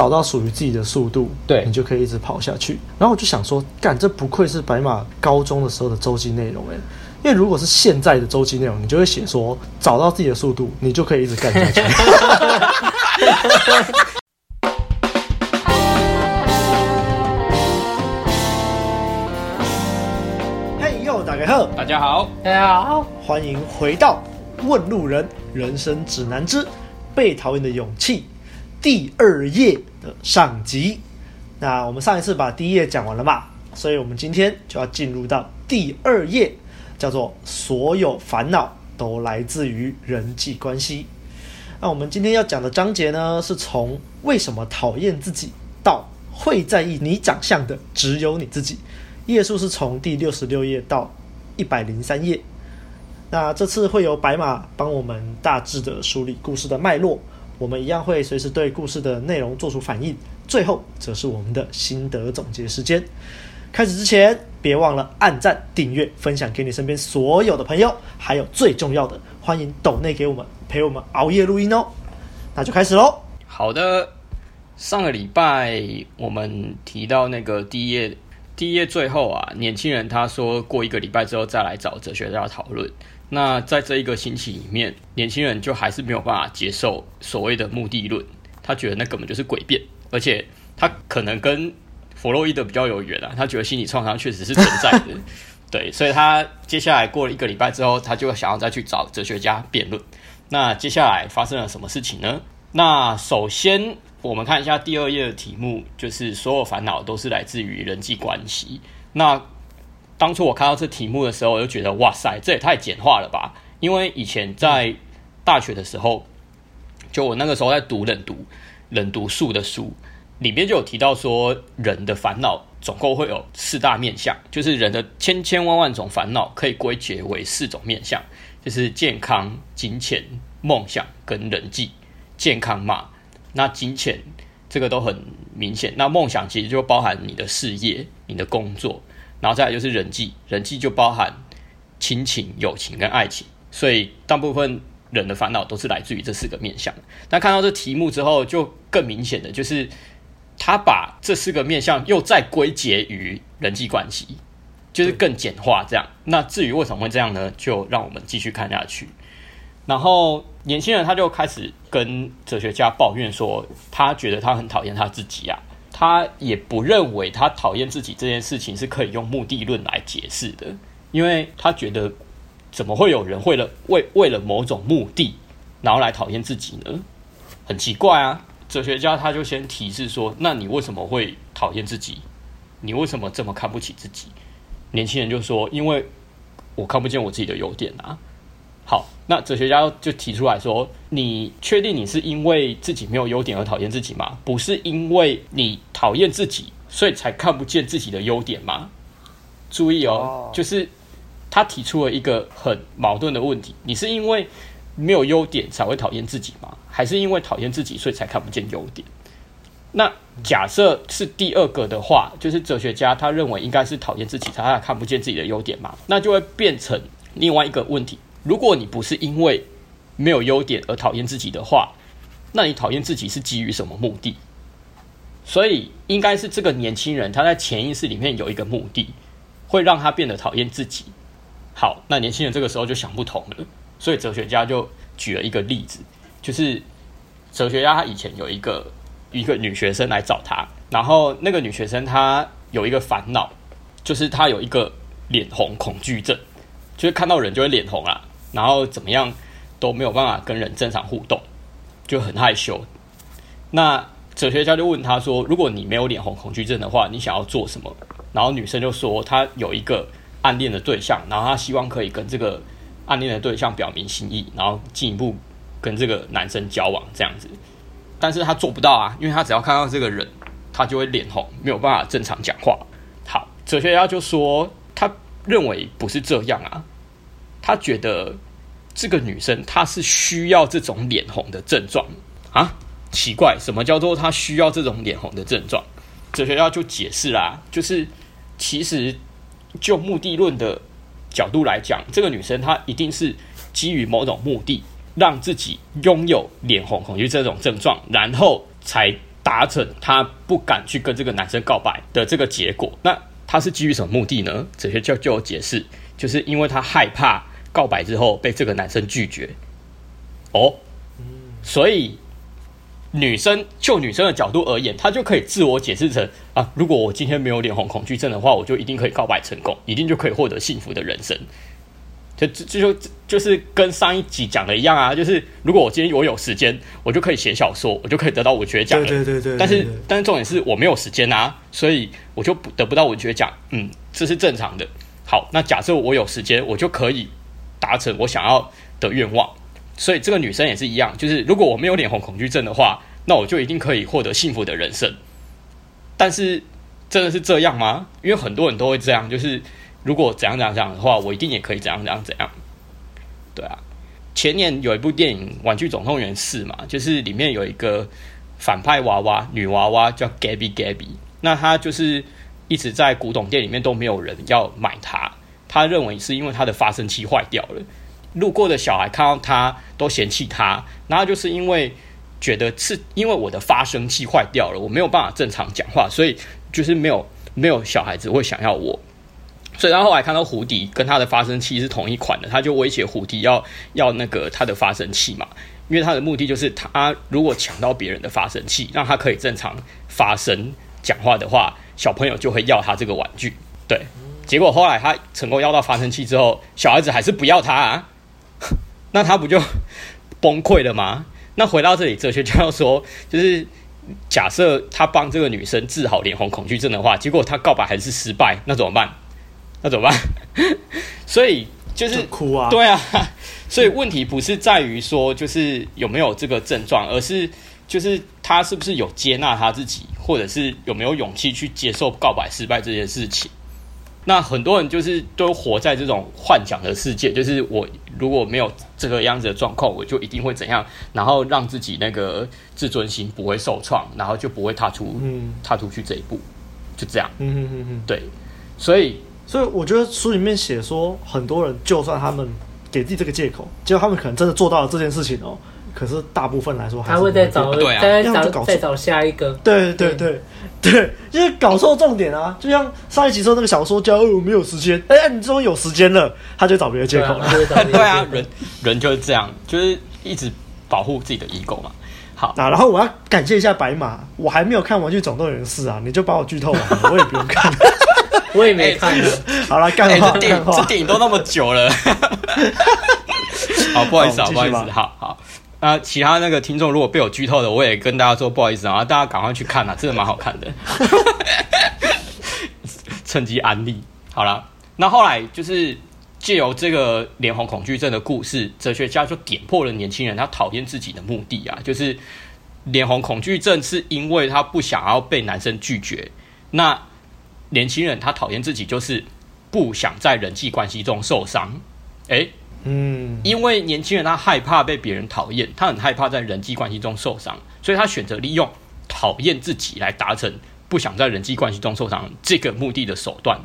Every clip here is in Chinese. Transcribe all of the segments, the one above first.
找到属于自己的速度，对。你就可以一直跑下去。然后我就想说，干，这不愧是白马高中的时候的周记内容诶，因为如果是现在的周记内容，你就会写说找到自己的速度，你就可以一直干下去。嘿呦，大家好，大家好，大家好，欢迎回到《问路人人生指南之被讨厌的勇气》第二页的上集。那我们上一次把第一页讲完了嘛，所以我们今天就要进入到第二页，叫做“所有烦恼都来自于人际关系”。那我们今天要讲的章节呢，是从为什么讨厌自己到会在意你长相的只有你自己。页数是从第六十六页到一百零三页。那这次会由白马帮我们大致的梳理故事的脉络，我们一样会随时对故事的内容做出反应。最后则是我们的心得总结时间。开始之前，别忘了按赞、订阅、分享给你身边所有的朋友，还有最重要的，欢迎抖内给我们陪我们熬夜录音哦。那就开始喽。好的，上个礼拜我们提到那个第一页，第一页最后啊，年轻人他说过一个礼拜之后再来找哲学家讨论。那在这一个星期里面，年轻人就还是没有办法接受所谓的目的论，他觉得那根本就是诡辩。而且他可能跟弗洛伊德比较有缘啊，他觉得心理创伤确实是存在的，对，所以他接下来过了一个礼拜之后，他就想要再去找哲学家辩论。那接下来发生了什么事情呢？那首先我们看一下第二页的题目，就是所有烦恼都是来自于人际关系。那当初我看到这题目的时候，我就觉得哇塞，这也太简化了吧！因为以前在大学的时候，就我那个时候在读冷读。冷读术的书里面就有提到说，人的烦恼总共会有四大面相，就是人的千千万万种烦恼可以归结为四种面相，就是健康、金钱、梦想跟人际。健康嘛，那金钱这个都很明显，那梦想其实就包含你的事业、你的工作，然后再来就是人际，人际就包含亲情、友情跟爱情，所以大部分。人的烦恼都是来自于这四个面向。那看到这题目之后，就更明显的就是，他把这四个面向又再归结于人际关系，就是更简化这样。那至于为什么会这样呢？就让我们继续看下去。然后年轻人他就开始跟哲学家抱怨说，他觉得他很讨厌他自己啊，他也不认为他讨厌自己这件事情是可以用目的论来解释的，因为他觉得。怎么会有人为了为为了某种目的，然后来讨厌自己呢？很奇怪啊！哲学家他就先提示说：“那你为什么会讨厌自己？你为什么这么看不起自己？”年轻人就说：“因为我看不见我自己的优点啊。”好，那哲学家就提出来说：“你确定你是因为自己没有优点而讨厌自己吗？不是因为你讨厌自己，所以才看不见自己的优点吗？”注意哦，就是。他提出了一个很矛盾的问题：你是因为没有优点才会讨厌自己吗？还是因为讨厌自己所以才看不见优点？那假设是第二个的话，就是哲学家他认为应该是讨厌自己才才看不见自己的优点嘛？那就会变成另外一个问题：如果你不是因为没有优点而讨厌自己的话，那你讨厌自己是基于什么目的？所以应该是这个年轻人他在潜意识里面有一个目的，会让他变得讨厌自己。好，那年轻人这个时候就想不通了，所以哲学家就举了一个例子，就是哲学家他以前有一个一个女学生来找他，然后那个女学生她有一个烦恼，就是她有一个脸红恐惧症，就是看到人就会脸红啊，然后怎么样都没有办法跟人正常互动，就很害羞。那哲学家就问他说：“如果你没有脸红恐惧症的话，你想要做什么？”然后女生就说：“她有一个。”暗恋的对象，然后她希望可以跟这个暗恋的对象表明心意，然后进一步跟这个男生交往这样子。但是他做不到啊，因为他只要看到这个人，他就会脸红，没有办法正常讲话。好，哲学家就说，他认为不是这样啊，他觉得这个女生她是需要这种脸红的症状啊。奇怪，什么叫做她需要这种脸红的症状？哲学家就解释啦，就是其实。就目的论的角度来讲，这个女生她一定是基于某种目的，让自己拥有脸红恐惧这种症状，然后才达成她不敢去跟这个男生告白的这个结果。那他是基于什么目的呢？哲学家就有解释，就是因为他害怕告白之后被这个男生拒绝。哦，所以女生就女生的角度而言，她就可以自我解释成啊，如果我今天没有脸红恐惧症的话，我就一定可以告白成功，一定就可以获得幸福的人生。就就就就是跟上一集讲的一样啊，就是如果我今天我有时间，我就可以写小说，我就可以得到文学奖了。对对对对。但是但是重点是我没有时间啊，所以我就不得不到文学奖。嗯，这是正常的。好，那假设我有时间，我就可以达成我想要的愿望。所以这个女生也是一样，就是如果我没有脸红恐惧症的话，那我就一定可以获得幸福的人生。但是真的是这样吗？因为很多人都会这样，就是。如果怎样怎样怎样的话，我一定也可以怎样怎样怎样。对啊，前年有一部电影《玩具总动员四》嘛，就是里面有一个反派娃娃女娃娃叫 Gabby Gabby，那她就是一直在古董店里面都没有人要买它，他认为是因为他的发声器坏掉了，路过的小孩看到他都嫌弃他，然后就是因为觉得是因为我的发声器坏掉了，我没有办法正常讲话，所以就是没有没有小孩子会想要我。所以他后来看到胡迪跟他的发声器是同一款的，他就威胁胡迪要要那个他的发声器嘛，因为他的目的就是他如果抢到别人的发声器，让他可以正常发声讲话的话，小朋友就会要他这个玩具。对，结果后来他成功要到发声器之后，小孩子还是不要他啊，那他不就崩溃了吗？那回到这里，哲学家要说，就是假设他帮这个女生治好脸红恐惧症的话，结果他告白还是失败，那怎么办？那怎么办？所以就是就哭啊，对啊，所以问题不是在于说就是有没有这个症状，而是就是他是不是有接纳他自己，或者是有没有勇气去接受告白失败这件事情。那很多人就是都活在这种幻想的世界，就是我如果没有这个样子的状况，我就一定会怎样，然后让自己那个自尊心不会受创，然后就不会踏出嗯踏出去这一步，就这样。嗯哼哼哼，对，所以。所以我觉得书里面写说，很多人就算他们给自己这个借口，结果他们可能真的做到了这件事情哦。可是大部分来说还是会再找，对啊，再找再找下一个。对对对 对，就是搞错重点啊！就像上一集说那个小说家，我没有时间。哎，你终于有时间了，他就找别的借口了。对啊，人人就是这样，就是一直保护自己的 ego 嘛。好，那然后我要感谢一下白马，我还没有看《玩具总动员四》啊，你就把我剧透完了，我也不用看。我也没看。好了，干话，这电影这电影都那么久了。好，不好意思啊，不好意思。好好，那其他那个听众如果被我剧透的，我也跟大家说不好意思啊，大家赶快去看啊，真的蛮好看的。趁机安利。好了，那后来就是借由这个脸红恐惧症的故事，哲学家就点破了年轻人他讨厌自己的目的啊，就是脸红恐惧症是因为他不想要被男生拒绝。那年轻人他讨厌自己，就是不想在人际关系中受伤。诶，嗯，因为年轻人他害怕被别人讨厌，他很害怕在人际关系中受伤，所以他选择利用讨厌自己来达成不想在人际关系中受伤这个目的的手段。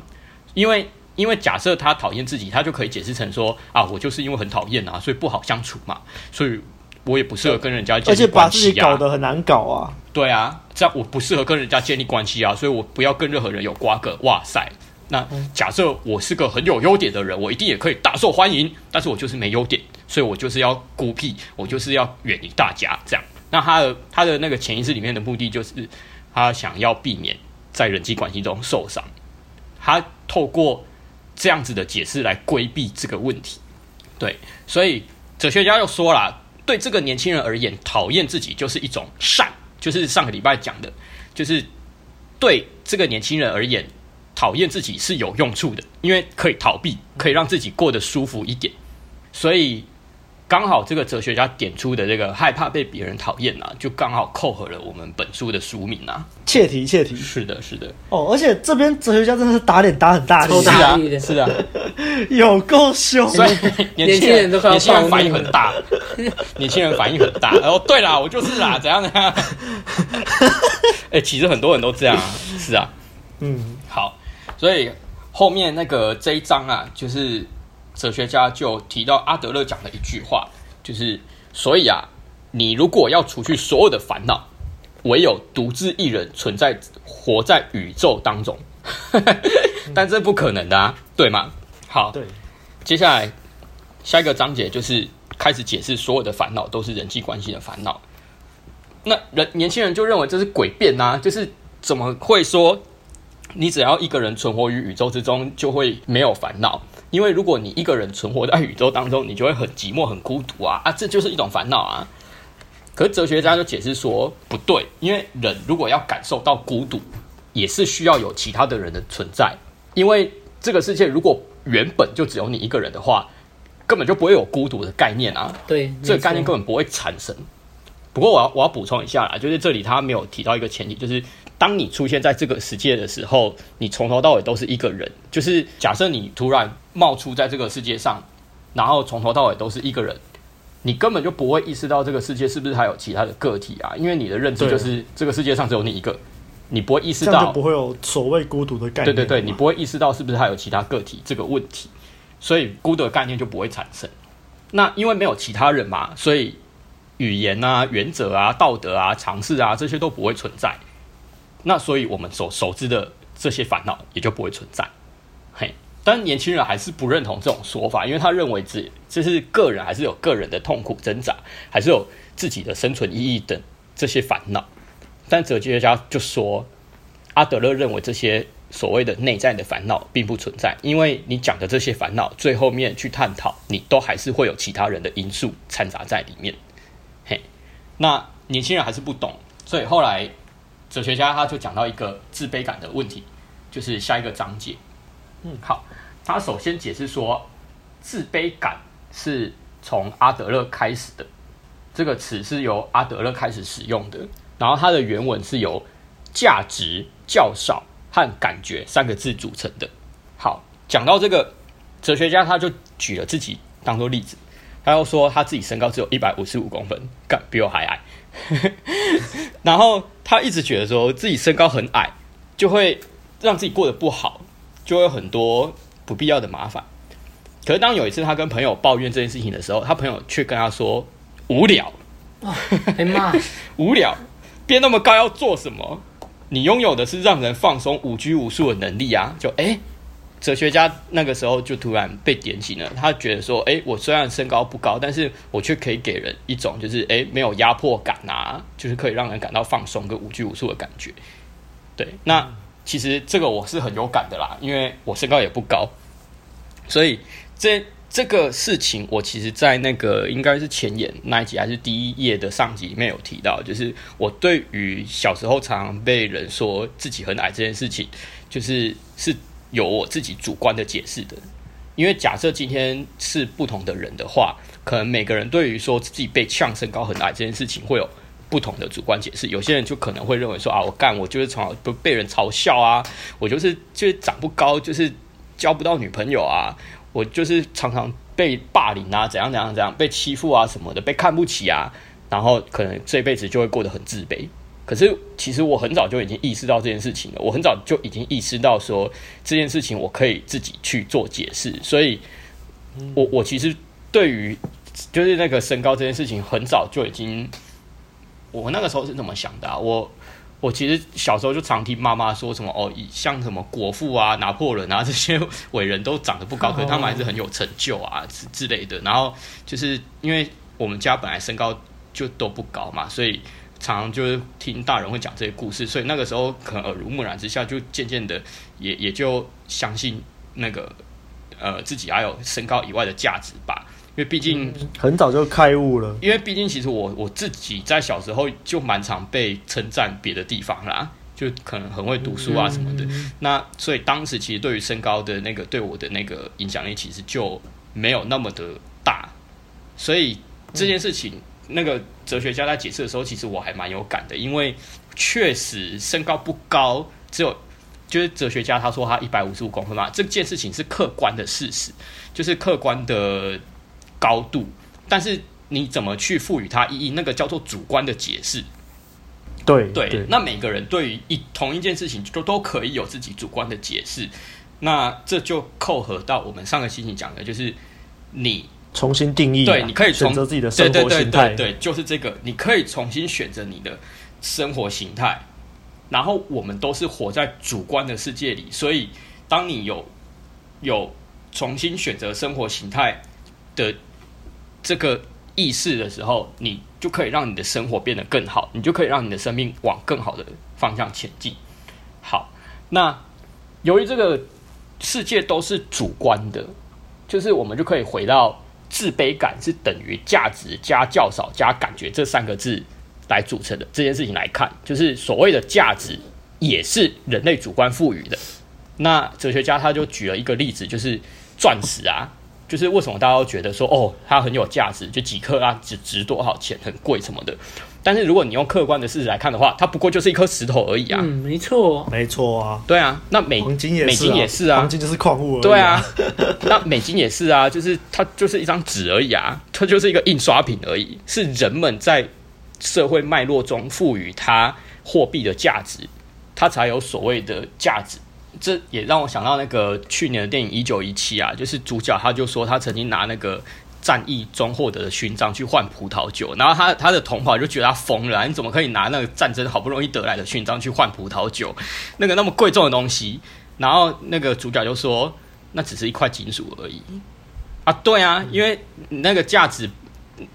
因为，因为假设他讨厌自己，他就可以解释成说啊，我就是因为很讨厌啊，所以不好相处嘛，所以我也不适合跟人家建立关系啊，而且把自己搞得很难搞啊。对啊，这样我不适合跟人家建立关系啊，所以我不要跟任何人有瓜葛。哇塞，那假设我是个很有优点的人，我一定也可以大受欢迎。但是我就是没优点，所以我就是要孤僻，我就是要远离大家。这样，那他的他的那个潜意识里面的目的就是，他想要避免在人际关系中受伤。他透过这样子的解释来规避这个问题。对，所以哲学家又说了，对这个年轻人而言，讨厌自己就是一种善。就是上个礼拜讲的，就是对这个年轻人而言，讨厌自己是有用处的，因为可以逃避，可以让自己过得舒服一点，所以。刚好这个哲学家点出的这个害怕被别人讨厌啊，就刚好扣合了我们本书的书名啊。切题，切题。是的，是的。哦，而且这边哲学家真的是打脸打很大力，是啊，是啊，有够凶。所以年轻人都年轻人反应很大，年轻人反应很大。哦，对啦，我就是啦，怎样怎样。哎，其实很多人都这样啊，是啊。嗯，好，所以后面那个这一章啊，就是。哲学家就提到阿德勒讲的一句话，就是：所以啊，你如果要除去所有的烦恼，唯有独自一人存在，活在宇宙当中。但这不可能的啊，对吗？好，对，接下来下一个章节就是开始解释所有的烦恼都是人际关系的烦恼。那人年轻人就认为这是诡辩呐，就是怎么会说你只要一个人存活于宇宙之中就会没有烦恼？因为如果你一个人存活在宇宙当中，你就会很寂寞、很孤独啊啊，这就是一种烦恼啊。可是哲学家就解释说不对，因为人如果要感受到孤独，也是需要有其他的人的存在。因为这个世界如果原本就只有你一个人的话，根本就不会有孤独的概念啊。对，这个概念根本不会产生。不过我要我要补充一下啦，就是这里他没有提到一个前提，就是当你出现在这个世界的时候，你从头到尾都是一个人。就是假设你突然冒出在这个世界上，然后从头到尾都是一个人，你根本就不会意识到这个世界是不是还有其他的个体啊？因为你的认知就是这个世界上只有你一个。你不会意识到，不会有所谓孤独的概念。对对对，你不会意识到是不是还有其他个体这个问题，所以孤独的概念就不会产生。那因为没有其他人嘛，所以语言啊、原则啊、道德啊、尝试啊这些都不会存在。那所以我们所熟知的这些烦恼也就不会存在。嘿，但年轻人还是不认同这种说法，因为他认为自这是个人还是有个人的痛苦挣扎，还是有自己的生存意义等这些烦恼。但哲学家就说，阿德勒认为这些所谓的内在的烦恼并不存在，因为你讲的这些烦恼，最后面去探讨，你都还是会有其他人的因素掺杂在里面。嘿，那年轻人还是不懂，所以后来哲学家他就讲到一个自卑感的问题，就是下一个章节。嗯，好，他首先解释说，自卑感是从阿德勒开始的，这个词是由阿德勒开始使用的。然后它的原文是由价值较少和感觉三个字组成的。好，讲到这个哲学家，他就举了自己当做例子，他又说他自己身高只有一百五十五公分，干比我还矮。然后他一直觉得说自己身高很矮，就会让自己过得不好，就会有很多不必要的麻烦。可是当有一次他跟朋友抱怨这件事情的时候，他朋友却跟他说无聊。哇，哎妈，无聊。变那么高要做什么？你拥有的是让人放松、无拘无束的能力啊！就哎，哲学家那个时候就突然被点醒了。他觉得说，哎，我虽然身高不高，但是我却可以给人一种就是哎没有压迫感啊，就是可以让人感到放松跟无拘无束的感觉。对，那其实这个我是很有感的啦，因为我身高也不高，所以这。这个事情，我其实，在那个应该是前言那一集还是第一页的上集里面有提到，就是我对于小时候常常被人说自己很矮这件事情，就是是有我自己主观的解释的。因为假设今天是不同的人的话，可能每个人对于说自己被呛身高很矮这件事情会有不同的主观解释。有些人就可能会认为说啊，我干我就是从小不被人嘲笑啊，我就是就是长不高，就是交不到女朋友啊。我就是常常被霸凌啊，怎样怎样怎样，被欺负啊什么的，被看不起啊，然后可能这辈子就会过得很自卑。可是其实我很早就已经意识到这件事情了，我很早就已经意识到说这件事情我可以自己去做解释。所以我，我我其实对于就是那个身高这件事情，很早就已经，我那个时候是怎么想的啊？我。我其实小时候就常听妈妈说什么哦，像什么国父啊、拿破仑啊 这些伟人都长得不高，可是他们还是很有成就啊之之类的。然后就是因为我们家本来身高就都不高嘛，所以常常就是听大人会讲这些故事，所以那个时候可能耳濡目染之下，就渐渐的也也就相信那个呃自己还有身高以外的价值吧。因为毕竟很早就开悟了。因为毕竟，其实我我自己在小时候就蛮常被称赞别的地方啦，就可能很会读书啊什么的。嗯、那所以当时其实对于身高的那个对我的那个影响力，其实就没有那么的大。所以这件事情，嗯、那个哲学家在解释的时候，其实我还蛮有感的，因为确实身高不高，只有就是哲学家他说他一百五十五公分嘛，这件事情是客观的事实，就是客观的。高度，但是你怎么去赋予它意义？那个叫做主观的解释。对对，对，那每个人对于一同一件事情，都都可以有自己主观的解释。那这就扣合到我们上个星期讲的，就是你重新定义，对，你可以选择自己的生活形态，对对对对，对，就是这个，你可以重新选择你的生活形态，然后我们都是活在主观的世界里，所以当你有有重新选择生活形态的这个意识的时候，你就可以让你的生活变得更好，你就可以让你的生命往更好的方向前进。好，那由于这个世界都是主观的，就是我们就可以回到自卑感是等于价值加较少加感觉这三个字来组成的这件事情来看，就是所谓的价值也是人类主观赋予的。那哲学家他就举了一个例子，就是钻石啊。就是为什么大家都觉得说哦，它很有价值，就几克啊，值值多少钱，很贵什么的。但是如果你用客观的事实来看的话，它不过就是一颗石头而已啊。嗯，没错，没错啊。对啊，那美黄金也是啊，美金也是啊，黄金就是矿物而已啊。对啊，那美金也是啊，就是它就是一张纸而已啊，它就是一个印刷品而已，是人们在社会脉络中赋予它货币的价值，它才有所谓的价值。这也让我想到那个去年的电影《一九一七》啊，就是主角他就说他曾经拿那个战役中获得的勋章去换葡萄酒，然后他他的同袍就觉得他疯了，你怎么可以拿那个战争好不容易得来的勋章去换葡萄酒？那个那么贵重的东西，然后那个主角就说那只是一块金属而已啊，对啊，因为那个价值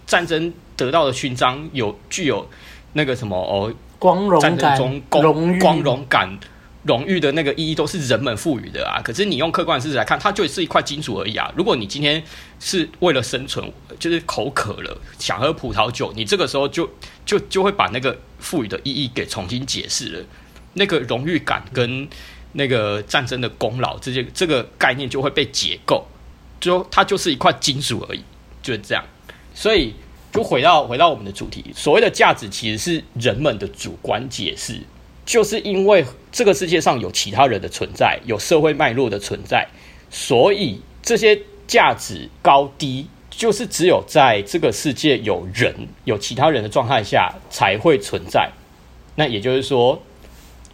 战争得到的勋章有具有那个什么哦，光荣感、战争中光光荣感。荣誉的那个意义都是人们赋予的啊，可是你用客观事实来看，它就是一块金属而已啊。如果你今天是为了生存，就是口渴了想喝葡萄酒，你这个时候就就就会把那个赋予的意义给重新解释了。那个荣誉感跟那个战争的功劳，这些这个概念就会被解构，就它就是一块金属而已，就是这样。所以就回到回到我们的主题，所谓的价值其实是人们的主观解释。就是因为这个世界上有其他人的存在，有社会脉络的存在，所以这些价值高低，就是只有在这个世界有人、有其他人的状态下才会存在。那也就是说，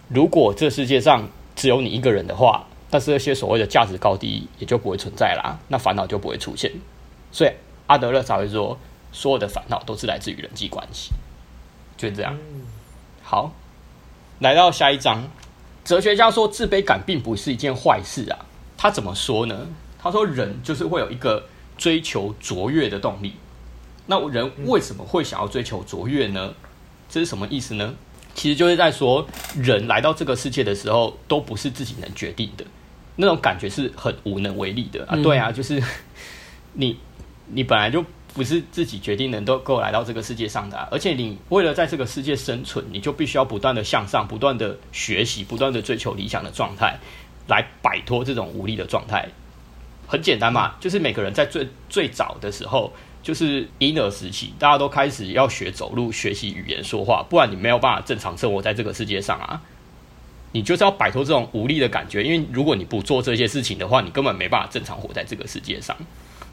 如果这世界上只有你一个人的话，那这些所谓的价值高低也就不会存在啦，那烦恼就不会出现。所以阿德勒才会说，所有的烦恼都是来自于人际关系，就这样。好。来到下一章，哲学家说自卑感并不是一件坏事啊。他怎么说呢？他说人就是会有一个追求卓越的动力。那人为什么会想要追求卓越呢？这是什么意思呢？其实就是在说，人来到这个世界的时候，都不是自己能决定的，那种感觉是很无能为力的啊。对啊，就是 你，你本来就。不是自己决定能够来到这个世界上的啊，而且你为了在这个世界生存，你就必须要不断的向上，不断的学习，不断的追求理想的状态，来摆脱这种无力的状态。很简单嘛，就是每个人在最最早的时候，就是婴儿时期，大家都开始要学走路、学习语言、说话，不然你没有办法正常生活在这个世界上啊。你就是要摆脱这种无力的感觉，因为如果你不做这些事情的话，你根本没办法正常活在这个世界上。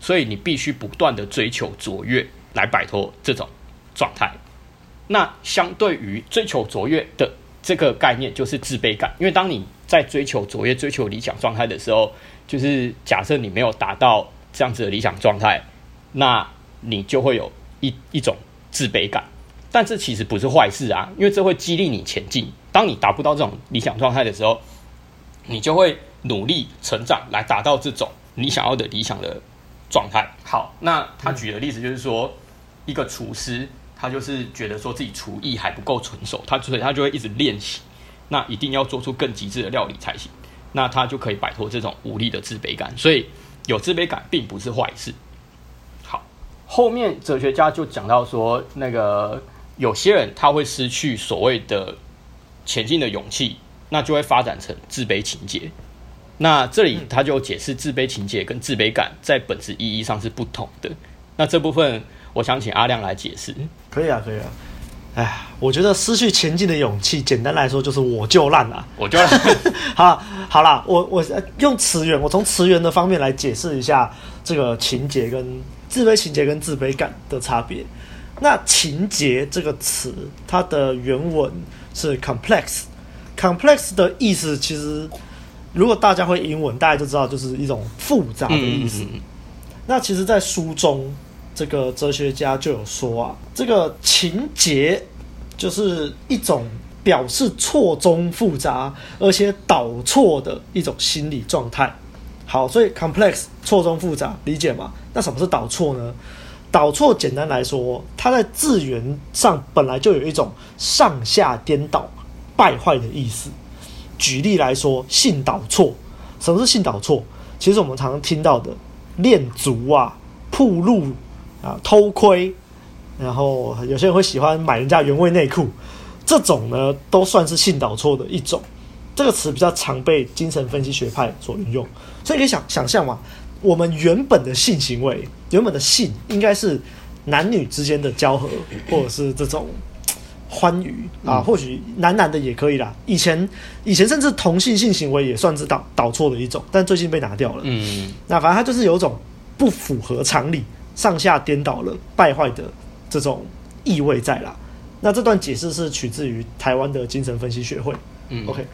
所以你必须不断的追求卓越，来摆脱这种状态。那相对于追求卓越的这个概念，就是自卑感。因为当你在追求卓越、追求理想状态的时候，就是假设你没有达到这样子的理想状态，那你就会有一一种自卑感。但这其实不是坏事啊，因为这会激励你前进。当你达不到这种理想状态的时候，你就会努力成长，来达到这种你想要的理想的。状态好，那他举的例子就是说，嗯、一个厨师，他就是觉得说自己厨艺还不够纯熟，他所以他就会一直练习，那一定要做出更极致的料理才行，那他就可以摆脱这种无力的自卑感，所以有自卑感并不是坏事。好，后面哲学家就讲到说，那个有些人他会失去所谓的前进的勇气，那就会发展成自卑情结。那这里他就解释自卑情节跟自卑感在本质意义上是不同的。那这部分我想请阿亮来解释。可以啊，可以啊。哎，我觉得失去前进的勇气，简单来说就是我就烂了。我就烂。好，好啦，我我用词源，我从词源的方面来解释一下这个情节跟自卑情节跟自卑感的差别。那情节这个词，它的原文是 complex，complex 的意思其实。如果大家会英文，大家就知道就是一种复杂的意思。嗯、那其实，在书中，这个哲学家就有说啊，这个情节就是一种表示错综复杂而且导错的一种心理状态。好，所以 complex 错综复杂，理解吗？那什么是导错呢？导错简单来说，它在字源上本来就有一种上下颠倒、败坏的意思。举例来说，性导错，什么是性导错？其实我们常常听到的恋足啊、铺路啊、偷窥，然后有些人会喜欢买人家原味内裤，这种呢都算是性导错的一种。这个词比较常被精神分析学派所运用，所以可以想想象嘛，我们原本的性行为，原本的性应该是男女之间的交合，或者是这种欢愉啊，或许男男的也可以啦。以前以前甚至同性性行为也算是导导错的一种，但最近被拿掉了。嗯，那反正它就是有一种不符合常理、上下颠倒了、败坏的这种意味在啦。那这段解释是取自于台湾的精神分析学会。嗯，OK。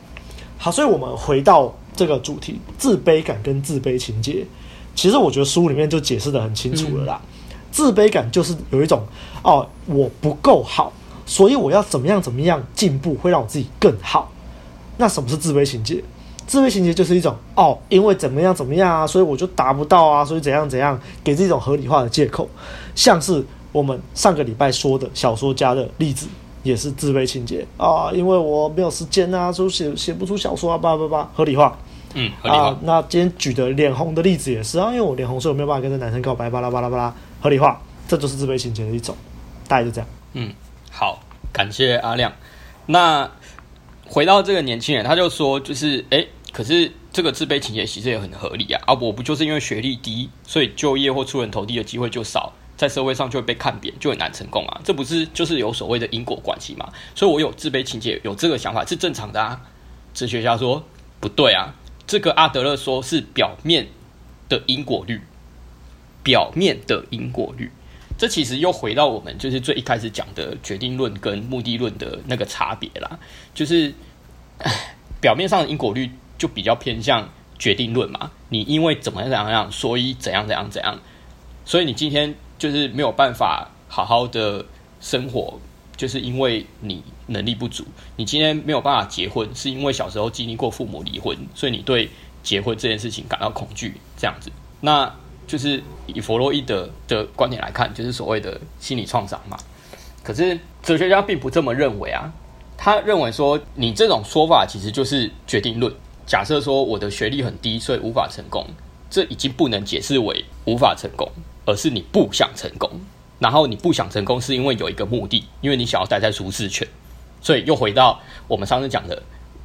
好，所以我们回到这个主题，自卑感跟自卑情节，其实我觉得书里面就解释的很清楚了啦。嗯、自卑感就是有一种哦，我不够好，所以我要怎么样怎么样进步，会让我自己更好。那什么是自卑情结？自卑情结就是一种哦，因为怎么样怎么样啊，所以我就达不到啊，所以怎样怎样，给自己一种合理化的借口，像是我们上个礼拜说的小说家的例子。也是自卑情结啊，因为我没有时间啊，所以写写不出小说啊，叭叭叭，合理化，嗯，合理化。啊、那今天举的脸红的例子也是啊，因为我脸红，所以我没有办法跟这男生告白，巴拉巴拉巴拉，合理化，这就是自卑情结的一种，大概就这样。嗯，好，感谢阿亮。那回到这个年轻人，他就说，就是哎，可是这个自卑情结其实也很合理啊，啊，我不就是因为学历低，所以就业或出人头地的机会就少。在社会上就会被看扁，就很难成功啊！这不是就是有所谓的因果关系吗？所以我有自卑情节，有这个想法是正常的啊。哲学家说不对啊，这个阿德勒说是表面的因果律，表面的因果律。这其实又回到我们就是最一开始讲的决定论跟目的论的那个差别啦，就是 表面上的因果律就比较偏向决定论嘛，你因为怎么样怎样样，所以怎样怎样怎样，所以你今天。就是没有办法好好的生活，就是因为你能力不足。你今天没有办法结婚，是因为小时候经历过父母离婚，所以你对结婚这件事情感到恐惧。这样子，那就是以弗洛伊德的观点来看，就是所谓的心理创伤嘛。可是哲学家并不这么认为啊，他认为说你这种说法其实就是决定论。假设说我的学历很低，所以无法成功，这已经不能解释为无法成功。而是你不想成功，然后你不想成功是因为有一个目的，因为你想要待在舒适圈，所以又回到我们上次讲的，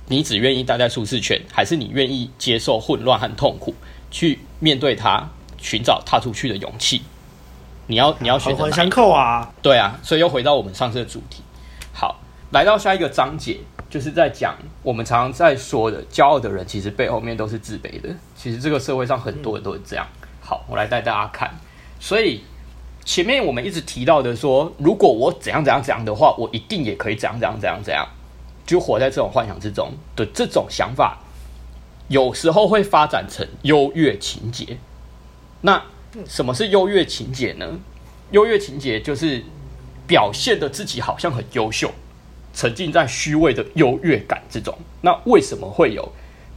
你只愿意待在舒适圈，还是你愿意接受混乱和痛苦，去面对它，寻找踏出去的勇气？你要你要选择环环相扣啊，对啊，所以又回到我们上次的主题。好，来到下一个章节，就是在讲我们常常在说的，骄傲的人其实背后面都是自卑的。其实这个社会上很多人都是这样。好，我来带大家看。所以前面我们一直提到的说，如果我怎样怎样怎样的话，我一定也可以怎样怎样怎样怎样，就活在这种幻想之中的这种想法，有时候会发展成优越情结。那什么是优越情节呢？优越情节就是表现的自己好像很优秀，沉浸在虚伪的优越感之中。那为什么会有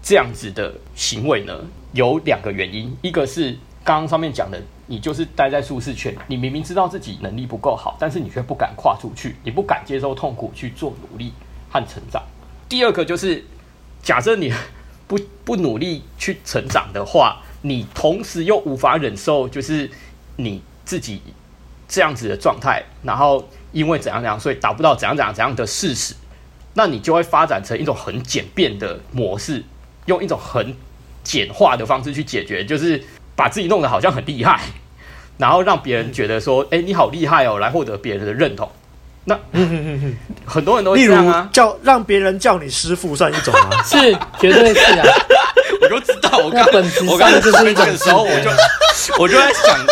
这样子的行为呢？有两个原因，一个是刚刚上面讲的。你就是待在舒适圈，你明明知道自己能力不够好，但是你却不敢跨出去，你不敢接受痛苦去做努力和成长。第二个就是，假设你 不不努力去成长的话，你同时又无法忍受就是你自己这样子的状态，然后因为怎样怎样，所以达不到怎样怎样怎样的事实，那你就会发展成一种很简便的模式，用一种很简化的方式去解决，就是。把自己弄得好像很厉害，然后让别人觉得说：“哎、欸，你好厉害哦！”来获得别人的认同。那 很多人都会这样啊，叫让别人叫你师傅算一种吗？是，绝对是啊！我就知道，我刚我刚就是这个时候，我就我就在想，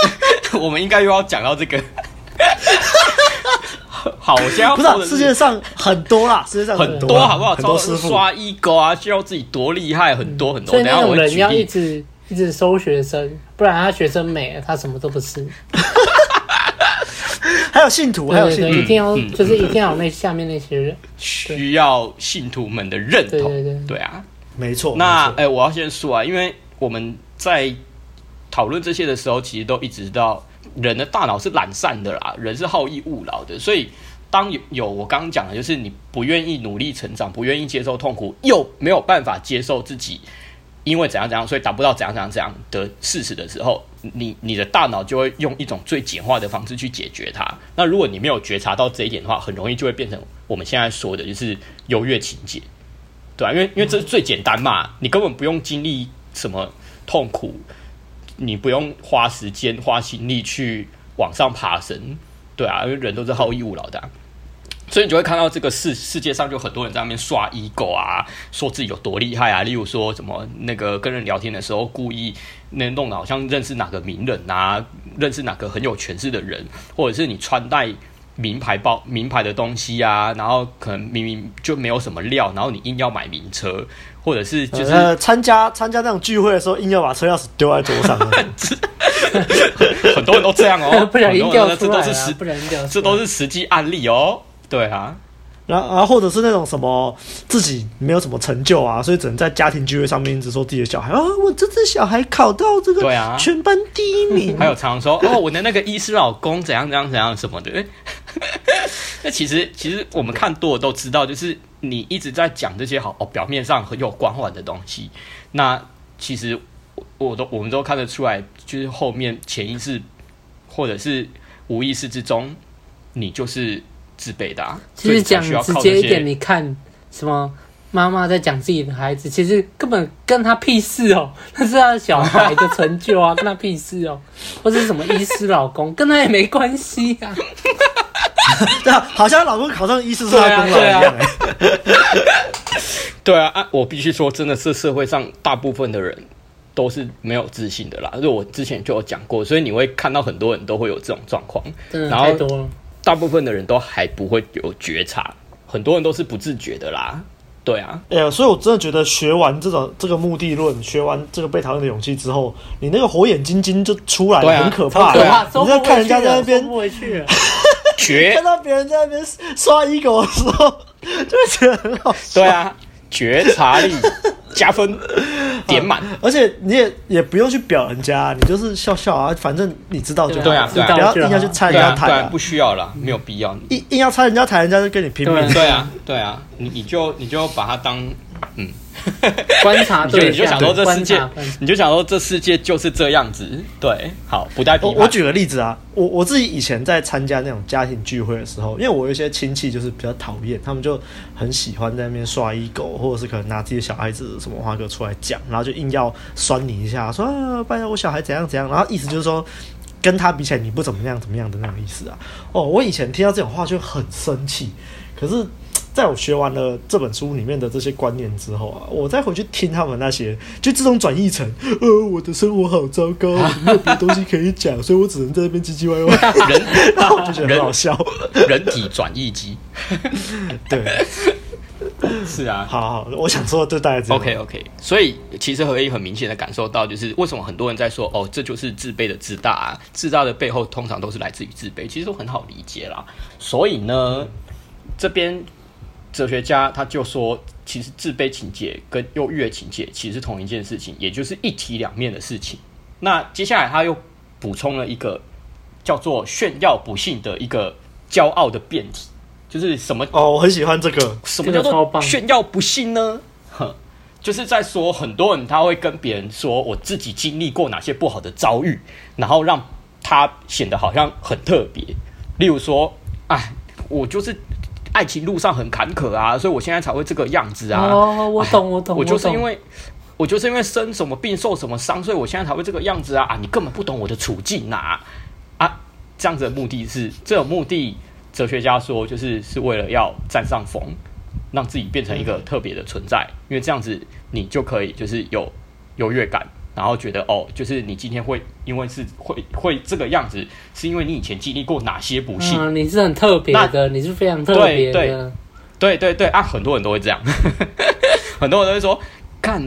我们应该又要讲到这个。好，我先要不是世界上很多啦，世界上很多，好不好？很多师傅刷一勾啊，需要自己多厉害，很多很多。所以那种人要一直。一直收学生，不然他学生没了，他什么都不是。还有信徒，还有信徒，一定要嗯就是一定要有那下面那些人，需要信徒们的认同。对对对啊，没错。那哎、没错我要先说啊，因为我们在讨论这些的时候，其实都一直到人的大脑是懒散的啦，人是好逸恶劳的，所以当有有我刚刚讲的，就是你不愿意努力成长，不愿意接受痛苦，又没有办法接受自己因为怎样怎样，所以达不到怎样怎样怎样的事实的时候，你你的大脑就会用一种最简化的方式去解决它。那如果你没有觉察到这一点的话，很容易就会变成我们现在说的，就是优越情结，对啊，因为因为这是最简单嘛，你根本不用经历什么痛苦。你不用花时间花心力去往上爬升，对啊，因为人都是好逸恶劳的、啊，所以你就会看到这个世世界上就很多人在那边刷 ego 啊，说自己有多厉害啊。例如说什么那个跟人聊天的时候故意那弄得好像认识哪个名人啊，认识哪个很有权势的人，或者是你穿戴名牌包、名牌的东西啊，然后可能明明就没有什么料，然后你硬要买名车。或者是就是呃，参加参加那种聚会的时候，硬要把车钥匙丢在桌上，很多人都这样哦，不小心掉出来了，这都是实，不然掉，这都是实际案例哦。对啊，然后然后或者是那种什么自己没有什么成就啊，所以只能在家庭聚会上面一直说自己的小孩啊，我这只小孩考到这个对啊全班第一名，还有常常说哦，我的那个医师老公怎样怎样怎样什么的。那其实其实我们看多了都知道，就是你一直在讲这些好哦，表面上很有光环的东西，那其实我我都我们都看得出来，就是后面潜意识或者是无意识之中，你就是自卑的、啊。其实讲直接一点，你看什么妈妈在讲自己的孩子，其实根本跟他屁事哦，那是他的小孩的成就啊，跟他屁事哦，或者是什么医师老公，跟他也没关系啊。对啊，好像老公考上医师是他功劳一样、欸。对啊，啊，我必须说，真的是社会上大部分的人都是没有自信的啦。就我之前就有讲过，所以你会看到很多人都会有这种状况，真的然后太多了。大部分的人都还不会有觉察，很多人都是不自觉的啦。对啊，哎呀，所以我真的觉得学完这种这个目的论，学完这个被讨厌的勇气之后，你那个火眼金睛就出来了，啊很可怕。可怕，你在看人家在那边不回去了。绝看到别人在那边刷 ego 的时候，就会觉得很好笑。对啊，觉察力加分 点满。而且你也也不用去表人家，你就是笑笑啊，反正你知道就好对啊对啊不要硬要去拆对啊，人家台啊对啊不，需要啦，没有必要。硬硬要拆人家台，人家就跟你拼命。对啊，对啊，你你就你就把它当嗯，观察对你就想说这世界你就想说这世界就是这样子。对，好，不带批判。我我举个例子啊，我我自己以前在参加那种家庭聚会的时候，因为我有一些亲戚就是比较讨厌，他们就很喜欢在那边刷 ego，或者是可能拿自己的小孩子什么话给出来讲，然后就硬要酸你一下，说啊，拜托我小孩怎样怎样，然后意思就是说跟他比起来你不怎么样怎么样的那种意思啊。哦，我以前听到这种话就很生气，可是。在我学完了这本书里面的这些观念之后啊，我再回去听他们那些，就自动转译成，呃，我的生活好糟糕，我没有别的东西可以讲，所以我只能在那边唧唧歪歪。人，然 后我就觉得很好笑。人体转译机，对，是啊。好好，我想说就大概这样。OK OK，所以其实可以很明显的感受到，就是为什么很多人在说哦，这就是自卑的自大啊，自大的背后通常都是来自于自卑，其实都很好理解啦。所以呢，这边。哲学家他就说，其实自卑情结跟优越情结其实是同一件事情，也就是一体两面的事情。那接下来他又补充了一个叫做炫耀不幸的一个骄傲的辩题，就是什么？哦，我很喜欢这个。什么叫做炫耀不幸呢？哼，就是在说很多人他会跟别人说，我自己经历过哪些不好的遭遇，然后让他显得好像很特别。例如说，哎，我就是。爱情路上很坎坷啊，所以我现在才会这个样子啊。哦，我懂，我懂，我就是因为，我就是因为生什么病、受什么伤，所以我现在才会这个样子啊。啊，你根本不懂我的处境呐！啊，这样子的目的是，这种目的，哲学家说就是是为了要占上风，让自己变成一个特别的存在，因为这样子你就可以就是有优越感。然后觉得哦，就是你今天会因为是会会这个样子，是因为你以前经历过哪些不幸？嗯，你是很特别的，你是非常特别的。对对对对对啊！很多人都会这样，很多人都会说：“看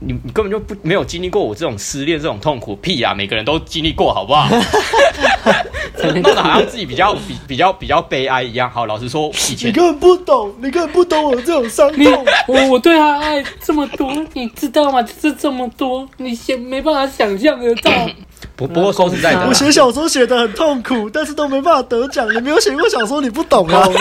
你你根本就不没有经历过我这种失恋这种痛苦，屁啊！每个人都经历过，好不好？弄得好像自己比较比比较比较悲哀一样。好，老实说，以前你根本不懂，你根本不懂我这种伤痛。我我对他爱这么多，你知道吗？就是这么多，你想没办法想象得到。不不过说实在的，我写小说写得很痛苦，但是都没办法得奖。你没有写过小说，你不懂啊。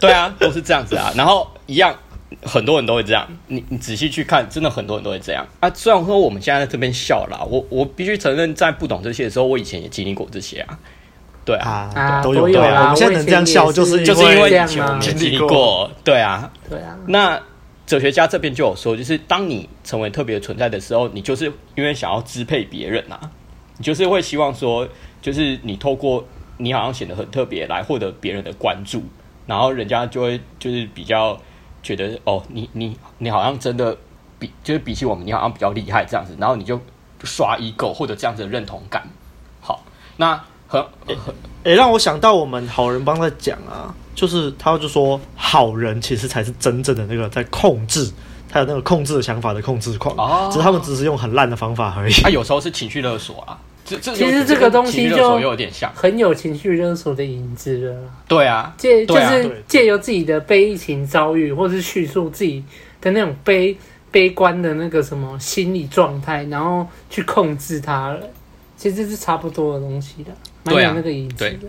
对啊，都是这样子啊。然后一样。很多人都会这样，你你仔细去看，真的很多人都会这样啊。虽然说我们现在在这边笑啦，我我必须承认，在不懂这些的时候，我以前也经历过这些啊。对啊，啊都有对啊。我们现在能这样笑，就是就是因为以前我们经历过。对啊，对啊。那哲学家这边就有说，就是当你成为特别存在的时候，你就是因为想要支配别人啊，你就是会希望说，就是你透过你好像显得很特别来获得别人的关注，然后人家就会就是比较。觉得哦，你你你好像真的比就是比起我们，你好像比较厉害这样子，然后你就刷 ego 或者这样子的认同感。好，那很很哎、欸，让我想到我们好人帮在讲啊，就是他就说好人其实才是真正的那个在控制，他有那个控制的想法的控制狂，哦、只是他们只是用很烂的方法而已。他、啊、有时候是情绪勒索啊。这这其实这个东西就有点像，很有情绪勒索的影子了。对啊，借就是借由自己的悲情遭遇，或是叙述自己的那种悲悲观的那个什么心理状态，然后去控制他了。其实是差不多的东西的，蛮有那个影子的。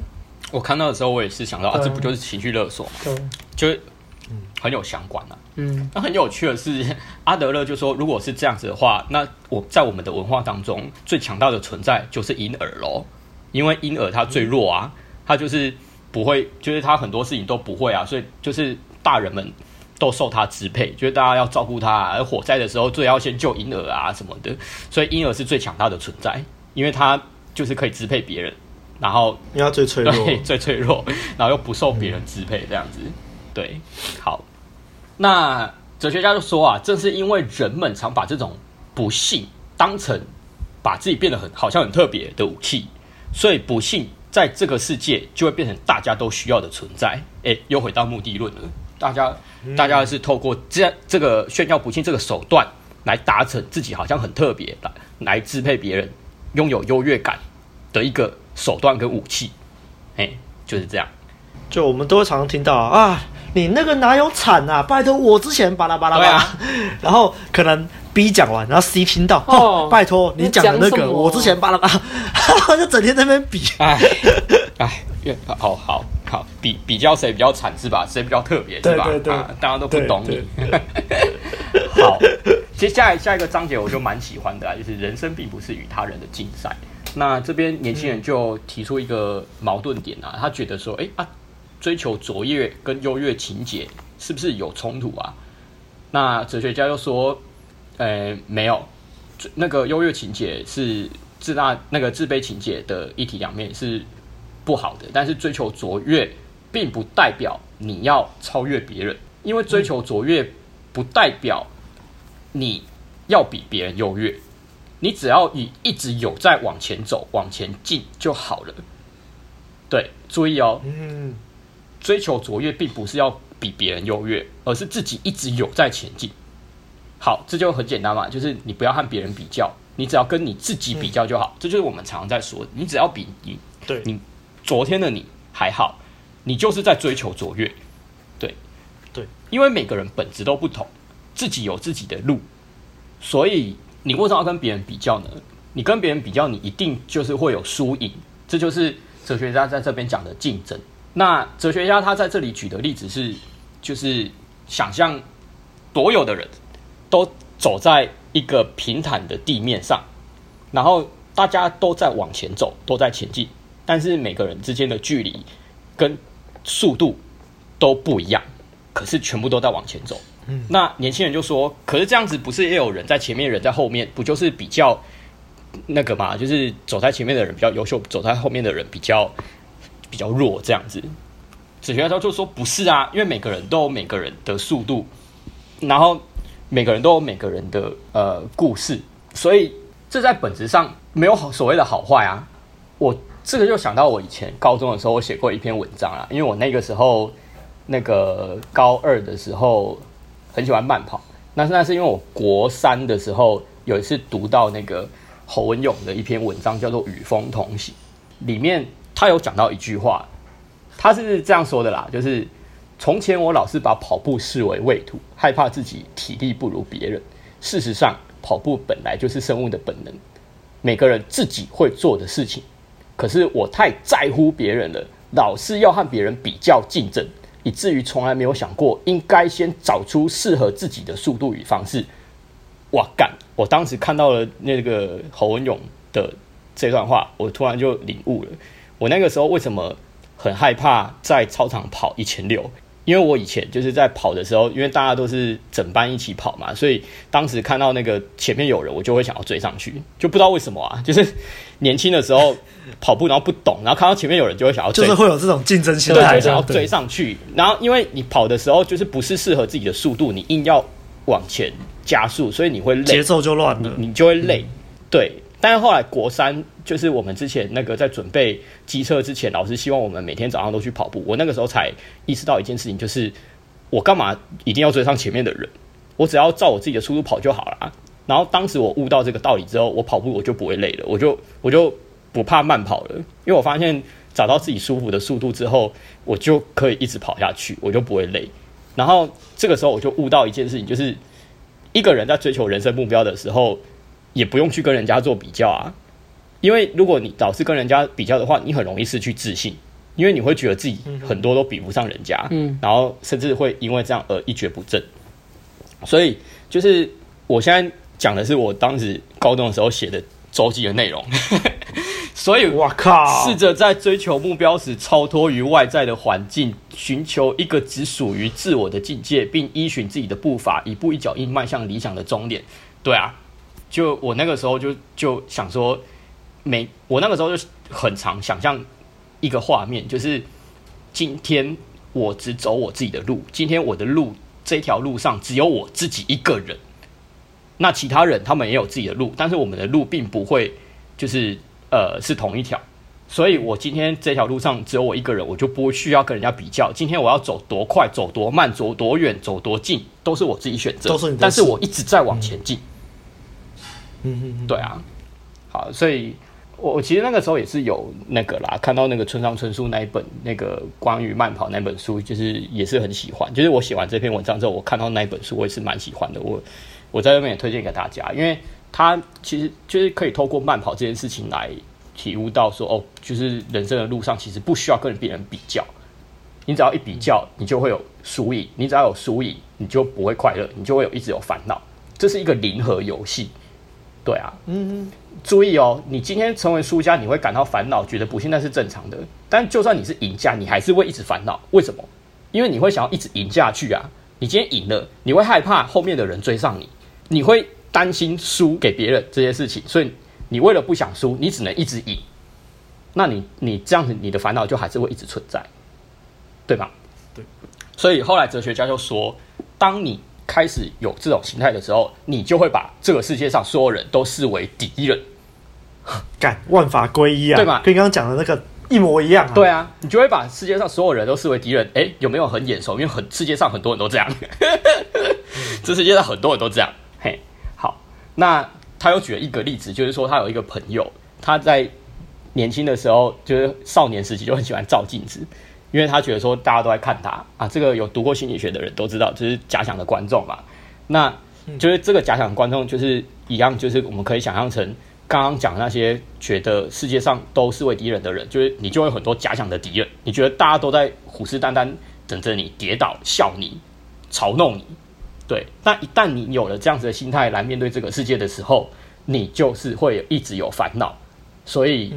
我看到的时候，我也是想到啊，这不就是情绪勒索吗？对，就是。嗯，很有相关啊。嗯，那很有趣的是，阿德勒就说，如果是这样子的话，那我在我们的文化当中最强大的存在就是婴儿喽，因为婴儿他最弱啊，他就是不会，就是他很多事情都不会啊，所以就是大人们都受他支配，就是大家要照顾他，而火灾的时候最要先救婴儿啊什么的，所以婴儿是最强大的存在，因为他就是可以支配别人，然后因为他最脆弱，最脆弱，然后又不受别人支配这样子。对，好，那哲学家就说啊，正是因为人们常把这种不幸当成把自己变得很好像很特别的武器，所以不幸在这个世界就会变成大家都需要的存在。哎，又回到目的论了，大家大家是透过这这个炫耀不幸这个手段来达成自己好像很特别，来来支配别人，拥有优越感的一个手段跟武器。哎，就是这样，就我们都常听到啊。你那个哪有惨啊？拜托，我之前巴拉巴拉巴拉，啊、然后可能 B 讲完，然后 C 听到，哦，拜托你讲的那个，我之前巴拉巴拉，就整天在那边比，哎哎，好好好，比比较谁比较惨是吧？谁比较特别是吧？对对对，啊，大家都不懂你。好，接下来下一个章节我就蛮喜欢的啊，就是人生并不是与他人的竞赛。那这边年轻人就提出一个矛盾点啊，他觉得说，哎啊。追求卓越跟优越情节是不是有冲突啊？那哲学家又说，呃、欸，没有，那个优越情节是自大，那个自卑情节的一体两面是不好的。但是追求卓越，并不代表你要超越别人，因为追求卓越不代表你要比别人优越，你只要以一直有在往前走、往前进就好了。对，注意哦。嗯。追求卓越，并不是要比别人优越，而是自己一直有在前进。好，这就很简单嘛，就是你不要和别人比较，你只要跟你自己比较就好。嗯、这就是我们常常在说的，你只要比你，对你昨天的你还好，你就是在追求卓越。对，对，因为每个人本质都不同，自己有自己的路，所以你为什么要跟别人比较呢？你跟别人比较，你一定就是会有输赢。这就是哲学家在这边讲的竞争。那哲学家他在这里举的例子是，就是想象所有的人都走在一个平坦的地面上，然后大家都在往前走，都在前进，但是每个人之间的距离跟速度都不一样，可是全部都在往前走。嗯，那年轻人就说：“可是这样子不是也有人在前面，人在后面，不就是比较那个嘛？就是走在前面的人比较优秀，走在后面的人比较。”比较弱这样子，哲学家就说不是啊，因为每个人都有每个人的速度，然后每个人都有每个人的呃故事，所以这在本质上没有好所谓的好坏啊。我这个就想到我以前高中的时候，我写过一篇文章啊，因为我那个时候那个高二的时候很喜欢慢跑，那那是因为我国三的时候有一次读到那个侯文咏的一篇文章，叫做《与风同行》，里面他有讲到一句话，他是这样说的啦，就是从前我老是把跑步视为畏途，害怕自己体力不如别人。事实上，跑步本来就是生物的本能，每个人自己会做的事情。可是我太在乎别人了，老是要和别人比较竞争。以至于从来没有想过，应该先找出适合自己的速度与方式。哇干！我当时看到了那个侯文勇的这段话，我突然就领悟了。我那个时候为什么很害怕在操场跑一千六？因为我以前就是在跑的时候，因为大家都是整班一起跑嘛，所以当时看到那个前面有人，我就会想要追上去，就不知道为什么啊，就是年轻的时候跑步，然后不懂，然后看到前面有人就会想要追，就是会有这种竞争心态，对，想要追上去。然后因为你跑的时候就是不是适合自己的速度，你硬要往前加速，所以你会累，节奏就乱了，你你就会累，对。但是后来国三就是我们之前那个在准备机测之前，老师希望我们每天早上都去跑步。我那个时候才意识到一件事情，就是我干嘛一定要追上前面的人？我只要照我自己的速度跑就好了。然后当时我悟到这个道理之后，我跑步我就不会累了，我就我就不怕慢跑了，因为我发现找到自己舒服的速度之后，我就可以一直跑下去，我就不会累。然后这个时候我就悟到一件事情，就是一个人在追求人生目标的时候。也不用去跟人家做比较啊，因为如果你老是跟人家比较的话，你很容易失去自信，因为你会觉得自己很多都比不上人家，嗯，然后甚至会因为这样而一蹶不振。所以，就是我现在讲的是我当时高中的时候写的周记的内容。所以，我靠，试着在追求目标时超脱于外在的环境，寻求一个只属于自我的境界，并依循自己的步伐，一步一脚印迈向理想的终点。对啊。就我那个时候就就想说，每我那个时候就很常想象一个画面，就是今天我只走我自己的路，今天我的路这条路上只有我自己一个人，那其他人他们也有自己的路，但是我们的路并不会就是呃是同一条，所以我今天这条路上只有我一个人，我就不需要跟人家比较。今天我要走多快，走多慢，走多远，走多近，都是我自己选择，都是你，但是我一直在往前进。嗯嗯嗯，对啊，好，所以我我其实那个时候也是有那个啦，看到那个村上春树那一本那个关于慢跑那本书，就是也是很喜欢。就是我写完这篇文章之后，我看到那一本书，我也是蛮喜欢的。我我在这边也推荐给大家，因为他其实就是可以透过慢跑这件事情来体悟到说，哦，就是人生的路上其实不需要跟别人比较，你只要一比较，你就会有输赢；你只要有输赢，你就不会快乐，你就会有一直有烦恼。这是一个零和游戏。对啊，嗯嗯，注意哦，你今天成为输家，你会感到烦恼，觉得不幸，那是正常的。但就算你是赢家，你还是会一直烦恼。为什么？因为你会想要一直赢下去啊。你今天赢了，你会害怕后面的人追上你，你会担心输给别人这些事情，所以你为了不想输，你只能一直赢。那你你这样子，你的烦恼就还是会一直存在，对吧？对。所以后来哲学家就说，当你开始有这种形态的时候，你就会把这个世界上所有人都视为敌人，干万法归一啊，对吧？跟刚刚讲的那个一模一样啊。对啊，你就会把世界上所有人都视为敌人。诶，有没有很眼熟？因为很世界上很多人都这样，这世界上很多人都这样。嘿，好，那他又举了一个例子，就是说他有一个朋友，他在年轻的时候，就是少年时期就很喜欢照镜子。因为他觉得说大家都在看他啊，这个有读过心理学的人都知道，就是假想的观众嘛。那就是这个假想观众就是一样，就是我们可以想象成刚刚讲的那些觉得世界上都是为敌人的人，就是你就会有很多假想的敌人。你觉得大家都在虎视眈眈等着你跌倒、笑你、嘲弄你，对。那一旦你有了这样子的心态来面对这个世界的时候，你就是会一直有烦恼。所以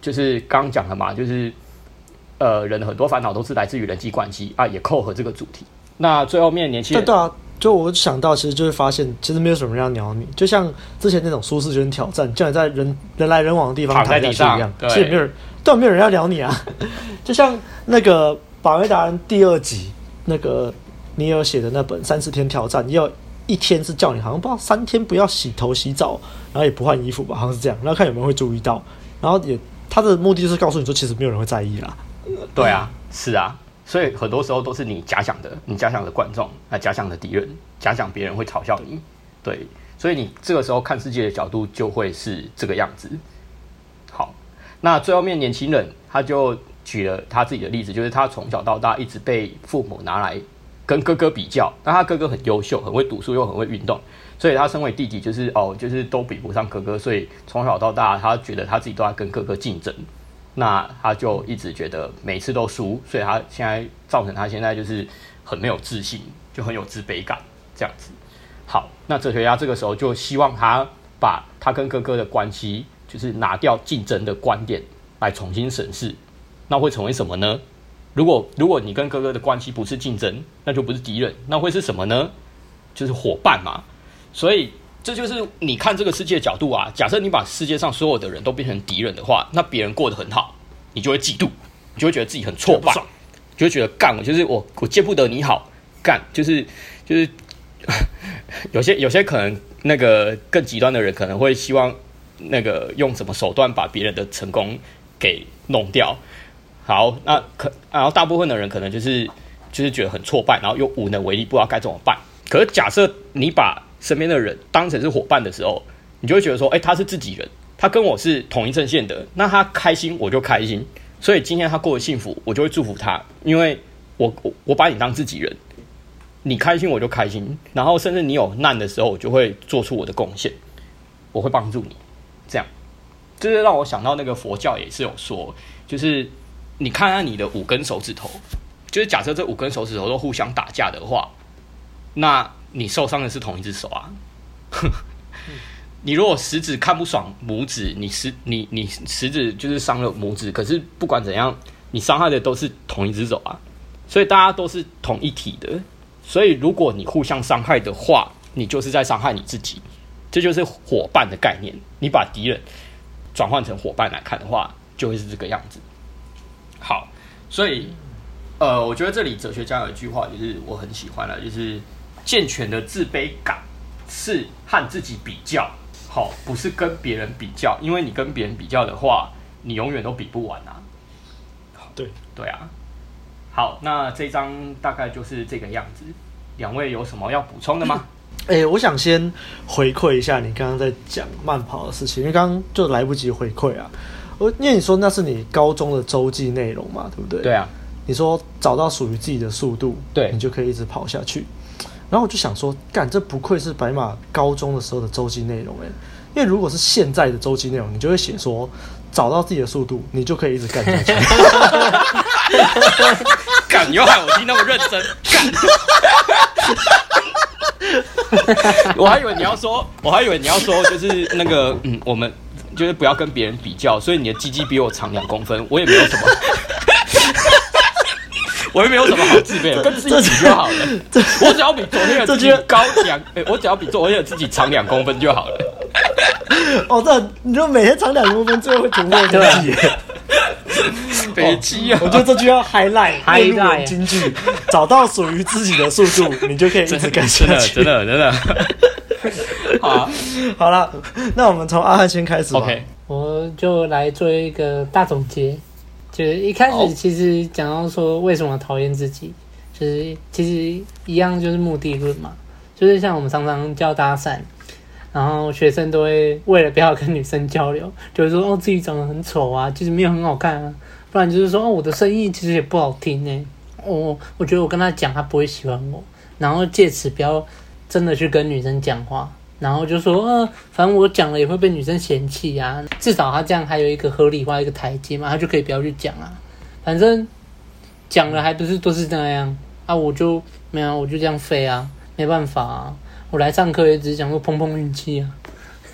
就是刚刚讲的嘛，就是。呃，人的很多烦恼都是来自于人际关系啊，也扣合这个主题。那最后面年轻人，对啊，就我想到，其实就是发现，其实没有什么人要鸟你，就像之前那种舒适圈挑战，叫你在人人来人往的地方躺在地上一样，其实没有人，对，没有人要鸟你啊。就像那个《百威达人》第二集，那个你有写的那本三十天挑战，也有一天是叫你好像不知道三天不要洗头洗澡，然后也不换衣服吧，好像是这样，然后看有没有人会注意到，然后也他的目的就是告诉你说，其实没有人会在意啦。对啊，是啊，所以很多时候都是你假想的，你假想的观众啊，假想的敌人，假想别人会嘲笑你，对，所以你这个时候看世界的角度就会是这个样子。好，那最后面年轻人他就举了他自己的例子，就是他从小到大一直被父母拿来跟哥哥比较，但他哥哥很优秀，很会读书又很会运动，所以他身为弟弟就是哦，就是都比不上哥哥，所以从小到大他觉得他自己都在跟哥哥竞争。那他就一直觉得每次都输，所以他现在造成他现在就是很没有自信，就很有自卑感这样子。好，那哲学家这个时候就希望他把他跟哥哥的关系，就是拿掉竞争的观点来重新审视，那会成为什么呢？如果如果你跟哥哥的关系不是竞争，那就不是敌人，那会是什么呢？就是伙伴嘛。所以。这就是你看这个世界的角度啊。假设你把世界上所有的人都变成敌人的话，那别人过得很好，你就会嫉妒，你就会觉得自己很挫败，就会觉得干我就是我，我见不得你好，干就是就是 有些有些可能那个更极端的人可能会希望那个用什么手段把别人的成功给弄掉。好，那可然后大部分的人可能就是就是觉得很挫败，然后又无能为力，不知道该怎么办。可是假设你把身边的人当成是伙伴的时候，你就会觉得说，哎、他是自己人，他跟我是同一阵线的，那他开心我就开心，所以今天他过得幸福，我就会祝福他，因为我我把你当自己人，你开心我就开心，然后甚至你有难的时候，我就会做出我的贡献，我会帮助你，这样，这就是让我想到那个佛教也是有说，就是你看看你的五根手指头，就是假设这五根手指头都互相打架的话，那。你受伤的是同一只手啊！你如果食指看不爽拇指，你食你你食指就是伤了拇指。可是不管怎样，你伤害的都是同一只手啊！所以大家都是同一体的。所以如果你互相伤害的话，你就是在伤害你自己。这就是伙伴的概念。你把敌人转换成伙伴来看的话，就会是这个样子。好，所以呃，我觉得这里哲学家有一句话，就是我很喜欢的，就是。健全的自卑感是和自己比较，好，不是跟别人比较，因为你跟别人比较的话，你永远都比不完啊。对对啊。好，那这张大概就是这个样子。两位有什么要补充的吗？哎、欸，我想先回馈一下你刚刚在讲慢跑的事情，因为刚刚就来不及回馈啊。我因为你说那是你高中的周记内容嘛，对不对？对啊。你说找到属于自己的速度，对，你就可以一直跑下去。然后我就想说，干，这不愧是白马高中的时候的周记内容诶，因为如果是现在的周记内容，你就会写说，找到自己的速度，你就可以一直干下去。干，你又害我听那么认真，干。我还以为你要说，我还以为你要说，就是那个，嗯，我们就是不要跟别人比较，所以你的鸡鸡比我长两公分，我也没有什么。我又没有什么好自卑的，跟自己比就好了。我只要比昨天的自己高两，欸，我只要比昨天的自己长两公分就好了。哦，这你就每天长两公分，最后会突破自己。飞机啊！我觉得这句要 highlight，highlight 金句，找到属于自己的速度，你就可以一直干下去。真的，真的，真的。好啊，好了，那我们从阿汉先开始吧。OK，我就来做一个大总结。就是一开始其实讲到说为什么讨厌自己，就是其实一样就是目的论嘛，就是像我们常常叫搭讪，然后学生都会为了不要跟女生交流，就是说哦自己长得很丑啊，其实没有很好看啊，不然就是说哦我的声音其实也不好听呢，我我觉得我跟他讲他不会喜欢我，然后借此不要真的去跟女生讲话。然后就说，呃，反正我讲了也会被女生嫌弃啊。至少他这样还有一个合理化一个台阶嘛，他就可以不要去讲啊。反正讲了还不是都是那样啊，我就没有，我就这样飞啊，没办法啊。我来上课也只是讲说碰碰运气啊，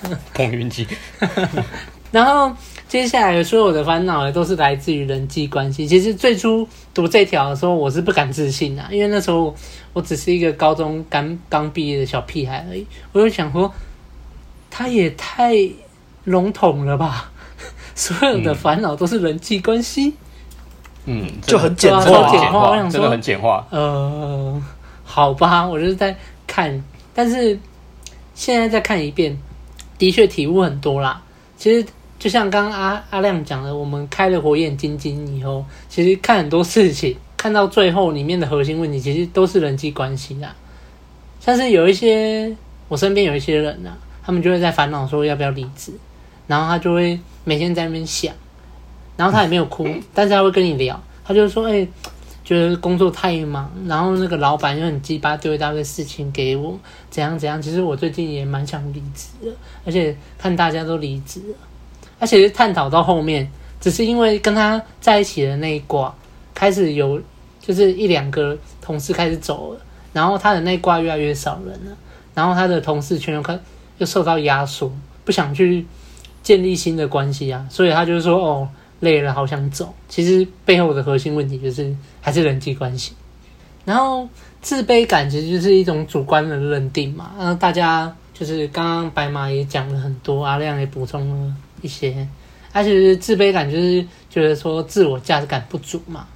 碰运气。然后接下来所有的烦恼也都是来自于人际关系。其实最初读这条的时候，我是不敢置信啊，因为那时候。我只是一个高中刚刚毕业的小屁孩而已，我就想说，他也太笼统了吧？所有的烦恼都是人际关系，嗯，就很简化，简化，我想说真的很简化。呃，好吧，我就是在看，但是现在再看一遍，的确体悟很多啦。其实就像刚刚阿阿亮讲的，我们开了火眼金睛以后，其实看很多事情看到最后里面的核心问题，其实都是人际关系啦。像是有一些我身边有一些人呐、啊，他们就会在烦恼说要不要离职，然后他就会每天在那边想，然后他也没有哭，但是他会跟你聊，他就说：“哎、欸，觉得工作太忙，然后那个老板又很鸡巴，丢一大堆事情给我，怎样怎样。其实我最近也蛮想离职的，而且看大家都离职了，而且是探讨到后面，只是因为跟他在一起的那一挂开始有，就是一两个同事开始走了。”然后他的那挂越来越少人了，然后他的同事圈又开又受到压缩，不想去建立新的关系啊，所以他就说哦，累了，好想走。其实背后的核心问题就是还是人际关系。然后自卑感其实就是一种主观的认定嘛，然后大家就是刚刚白马也讲了很多，阿亮也补充了一些，而且自卑感就是觉得说自我价值感不足嘛，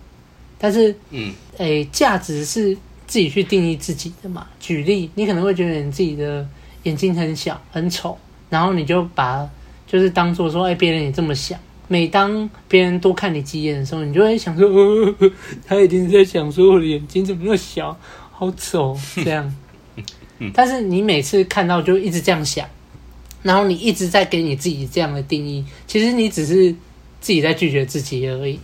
但是嗯，诶，价值是。自己去定义自己的嘛。举例，你可能会觉得你自己的眼睛很小、很丑，然后你就把就是当做说，哎，别人也这么想。每当别人多看你几眼的时候，你就会想说，哦、他一定是在想说我的眼睛怎么那么小，好丑这样。但是你每次看到就一直这样想，然后你一直在给你自己这样的定义，其实你只是自己在拒绝自己而已。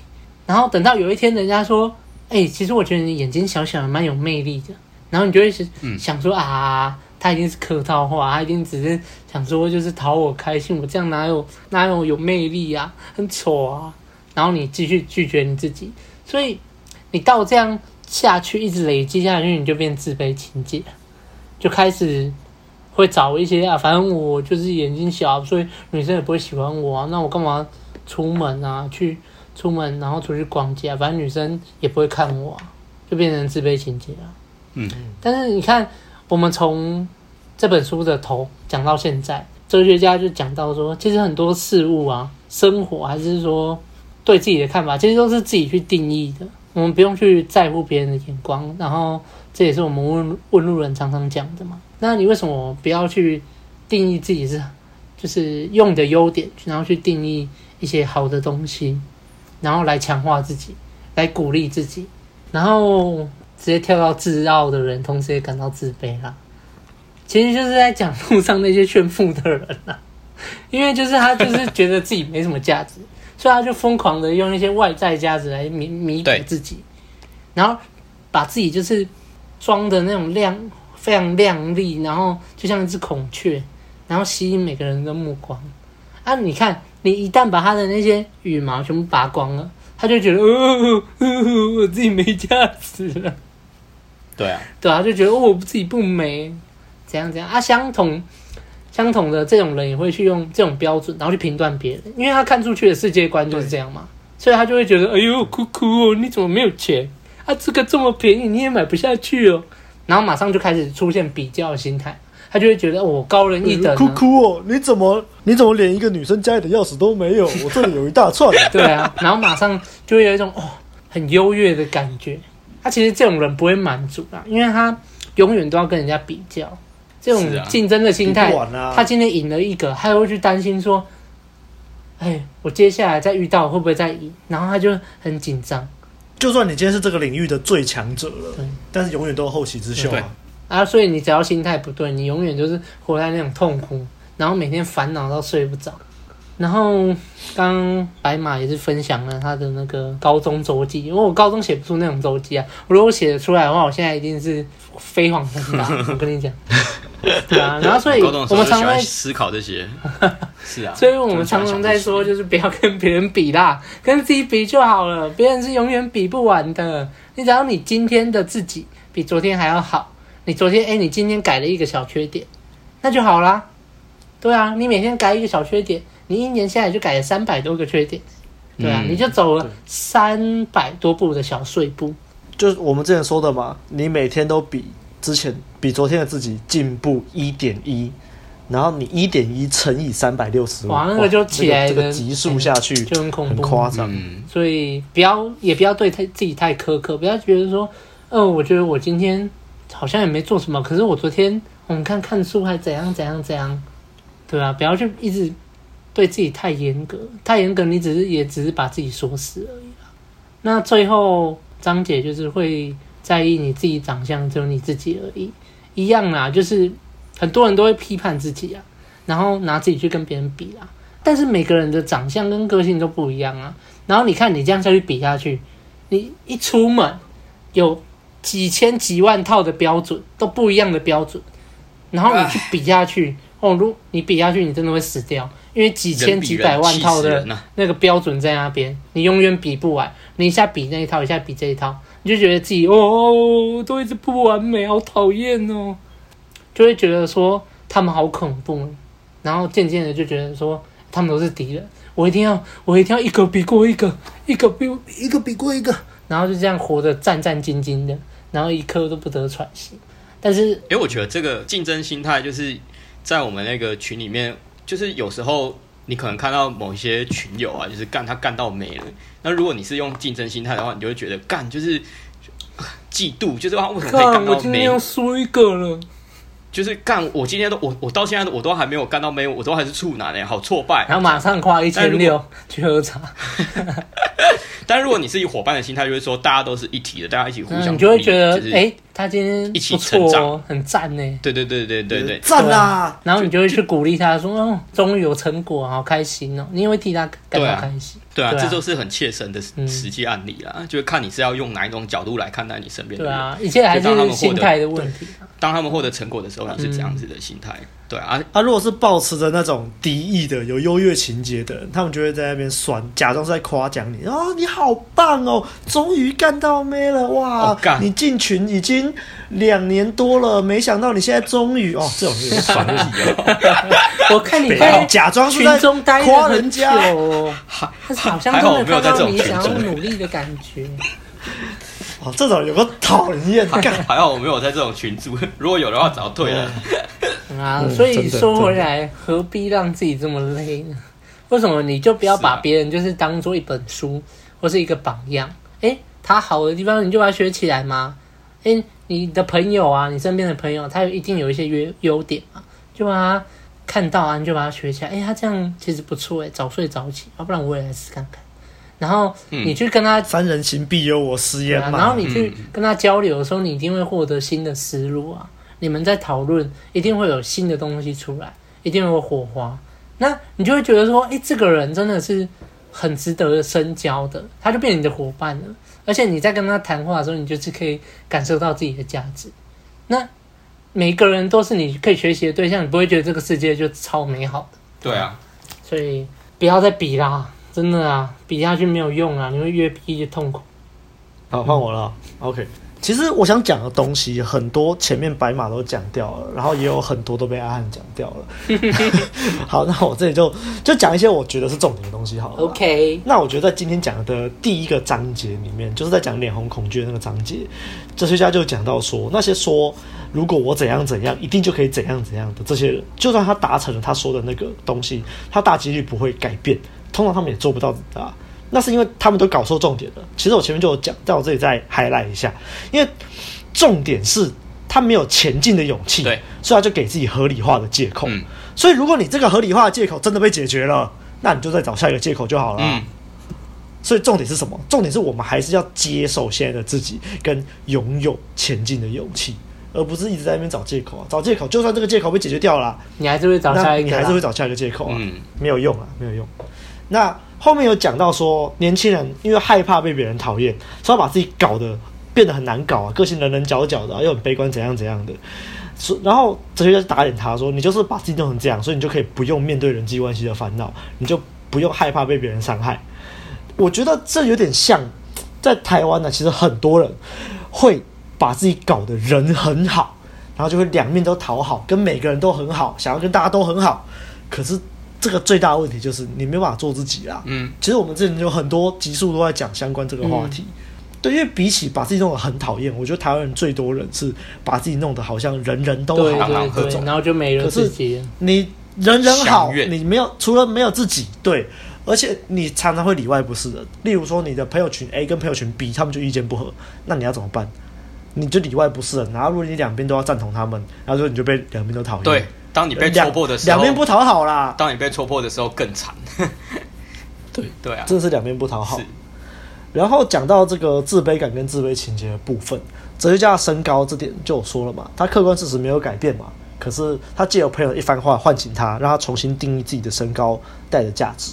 然后等到有一天人家说。哎、欸，其实我觉得你眼睛小小的蛮有魅力的，然后你就会想说、嗯、啊，他一定是客套话，他一定只是想说就是讨我开心，我这样哪有哪有有魅力呀、啊，很丑啊，然后你继续拒绝你自己，所以你到这样下去，一直累积下去，你就变自卑情结，就开始会找一些啊，反正我就是眼睛小，所以女生也不会喜欢我啊，那我干嘛出门啊去？出门，然后出去逛街，反正女生也不会看我，就变成自卑情结了。嗯，但是你看，我们从这本书的头讲到现在，哲学家就讲到说，其实很多事物啊，生活还是说对自己的看法，其实都是自己去定义的。我们不用去在乎别人的眼光，然后这也是我们问问路人常常讲的嘛。那你为什么不要去定义自己是，就是用你的优点，然后去定义一些好的东西？然后来强化自己，来鼓励自己，然后直接跳到自傲的人，同时也感到自卑啦。其实就是在讲路上那些炫富的人啦，因为就是他就是觉得自己没什么价值，所以他就疯狂的用一些外在价值来弥弥补自己，然后把自己就是装的那种亮非常亮丽，然后就像一只孔雀，然后吸引每个人的目光啊！你看。你一旦把他的那些羽毛全部拔光了，他就觉得，哦，我自己没价值了。对啊，对啊，就觉得我自己不美，怎样怎样啊？相同相同的这种人也会去用这种标准，然后去评断别人，因为他看出去的世界观就是这样嘛，所以他就会觉得，哎呦，哭哭哦，你怎么没有钱啊？这个这么便宜你也买不下去哦，然后马上就开始出现比较心态。他就会觉得我高人一等，哭哭哦！你怎么你怎么连一个女生家里的钥匙都没有？我这里有一大串。对啊，然后马上就会有一种哦很优越的感觉。他其实这种人不会满足啊，因为他永远都要跟人家比较，这种竞争的心态。啊、他今天赢了一个，他又会去担心说：“哎，我接下来再遇到会不会再赢？”然后他就很紧张。就算你今天是这个领域的最强者了，对但是永远都有后起之秀啊。啊，所以你只要心态不对，你永远就是活在那种痛苦，然后每天烦恼到睡不着。然后刚白马也是分享了他的那个高中周记，因为我高中写不出那种周记啊，我如果写得出来的话，我现在一定是飞黄腾达。我跟你讲，对啊。然后所以我们常常在思考这些，是啊。所以我们常常在说，就是不要跟别人比啦，跟自己比就好了。别人是永远比不完的，你只要你今天的自己比昨天还要好。你昨天哎，你今天改了一个小缺点，那就好啦。对啊，你每天改一个小缺点，你一年下来就改了三百多个缺点。对啊，嗯、你就走了三百多步的小碎步。就是我们之前说的嘛，你每天都比之前比昨天的自己进步一点一，然后你一点一乘以三百六十五，哇，那个就起来的、这个级数下去、欸、就很恐怖，很夸张。嗯、所以不要也不要对太自己太苛刻，不要觉得说，嗯、呃，我觉得我今天。好像也没做什么，可是我昨天我们看看书还怎样怎样怎样，对啊，不要去一直对自己太严格，太严格你只是也只是把自己锁死而已。那最后张姐就是会在意你自己长相，只有你自己而已，一样啦，就是很多人都会批判自己啊，然后拿自己去跟别人比啊。但是每个人的长相跟个性都不一样啊。然后你看你这样下去比下去，你一出门有几千几万套的标准，都不一样的标准，然后你去比下去，哦，如你比下去，你真的会死掉，因为几千几百万套的那个标准在那边，你永远比不完。你一下比那一套，一下比这一套，你就觉得自己哦，都一直不完美，好讨厌哦，就会觉得说他们好恐怖，然后渐渐的就觉得说。他们都是敌人，我一定要，我一定要一个比过一个，一个比一个比过一个，然后就这样活得战战兢兢的，然后一刻都不得喘息。但是，因为我觉得这个竞争心态就是在我们那个群里面，就是有时候你可能看到某一些群友啊，就是干他干到没了。那如果你是用竞争心态的话，你就会觉得干就是嫉妒，就是他为什么可以干到没？我今天要输一个了。就是干，我今天都我我到现在我都还没有干到没有，我都还是处男哎，好挫败。然后马上花一千六去喝茶。但如果你是以伙伴的心态，就会说大家都是一体的，大家一起互相，你就会觉得哎，他今天一起成长，很赞呢。对对对对对对，赞啊！然后你就会去鼓励他说，哦，终于有成果，好开心哦！你也会替他感到开心。对啊，这就是很切身的实际案例啦。就是看你是要用哪一种角度来看待你身边的人。对啊，一切还是心态的问题。当他们获得成果的时候，你是这样子的心态。对啊，他如果是抱持着那种敌意的、有优越情节的人，他们就会在那边酸，假装是在夸奖你。哦，你好棒哦，终于干到妹了哇！你进群已经两年多了，没想到你现在终于哦，这种有点酸气哦。我看你在假装是在夸人家哦，好像都没有看到你想要努力的感觉。哦，这种有个讨厌，还好我没有在这种群组，如果有的话早退了。啊，所以说回来，何必让自己这么累呢？为什么你就不要把别人就是当做一本书或是一个榜样？诶，他好的地方你就把它学起来吗？诶，你的朋友啊，你身边的朋友，他有一定有一些优优点嘛，就把他看到啊，你就把他学起来。诶，他这样其实不错诶，早睡早起，要不然我也来试看看。然后你去跟他，三人行必有我师焉嘛。然后你去跟他交流的时候，你一定会获得新的思路啊。你们在讨论，一定会有新的东西出来，一定会有火花。那你就会觉得说，哎，这个人真的是很值得深交的，他就变成你的伙伴了。而且你在跟他谈话的时候，你就是可以感受到自己的价值。那每个人都是你可以学习的对象，你不会觉得这个世界就超美好的。对啊，所以不要再比啦。真的啊，比下去没有用啊，你会越比越痛苦。好，换我了。嗯、OK，其实我想讲的东西很多，前面白马都讲掉了，然后也有很多都被阿汉讲掉了。好，那我这里就就讲一些我觉得是重点的东西好了。OK，那我觉得在今天讲的第一个章节里面，就是在讲脸红恐惧的那个章节，哲学家就讲到说，那些说如果我怎样怎样，一定就可以怎样怎样的这些人，就算他达成了他说的那个东西，他大几率不会改变。通常他们也做不到啊，那是因为他们都搞错重点了。其实我前面就有讲，在我这里再 highlight 一下，因为重点是他没有前进的勇气，对，所以他就给自己合理化的借口。嗯，所以如果你这个合理化的借口真的被解决了，那你就再找下一个借口就好了。嗯，所以重点是什么？重点是我们还是要接受现在的自己，跟拥有前进的勇气，而不是一直在那边找借口啊！找借口，就算这个借口被解决掉了，你还是会找下一个，你还是会找下一个借口啊！嗯，没有用啊，没有用。那后面有讲到说，年轻人因为害怕被别人讨厌，所以把自己搞得变得很难搞啊，个性棱棱角角的，又很悲观，怎样怎样的。然后哲学家就打脸他说：“你就是把自己弄成这样，所以你就可以不用面对人际关系的烦恼，你就不用害怕被别人伤害。”我觉得这有点像在台湾呢，其实很多人会把自己搞得人很好，然后就会两面都讨好，跟每个人都很好，想要跟大家都很好，可是。这个最大的问题就是你没办法做自己啦。嗯，其实我们之前有很多集数都在讲相关这个话题。嗯、对，因为比起把自己弄得很讨厌，我觉得台湾人最多人是把自己弄得好像人人都好，对对对，然后就没人自己。你人人好，你没有除了没有自己，对，而且你常常会里外不是人。例如说，你的朋友群 A 跟朋友群 B，他们就意见不合，那你要怎么办？你就里外不是人。然后如果你两边都要赞同他们，然后说你就被两边都讨厌。对。当你被戳破的时候，两边不讨好啦。当你被戳破的时候更惨。对对啊，真的是两边不讨好。然后讲到这个自卑感跟自卑情节的部分，哲学家的身高这点就有说了嘛，他客观事实没有改变嘛，可是他借由朋友一番话唤醒他，让他重新定义自己的身高带的价值。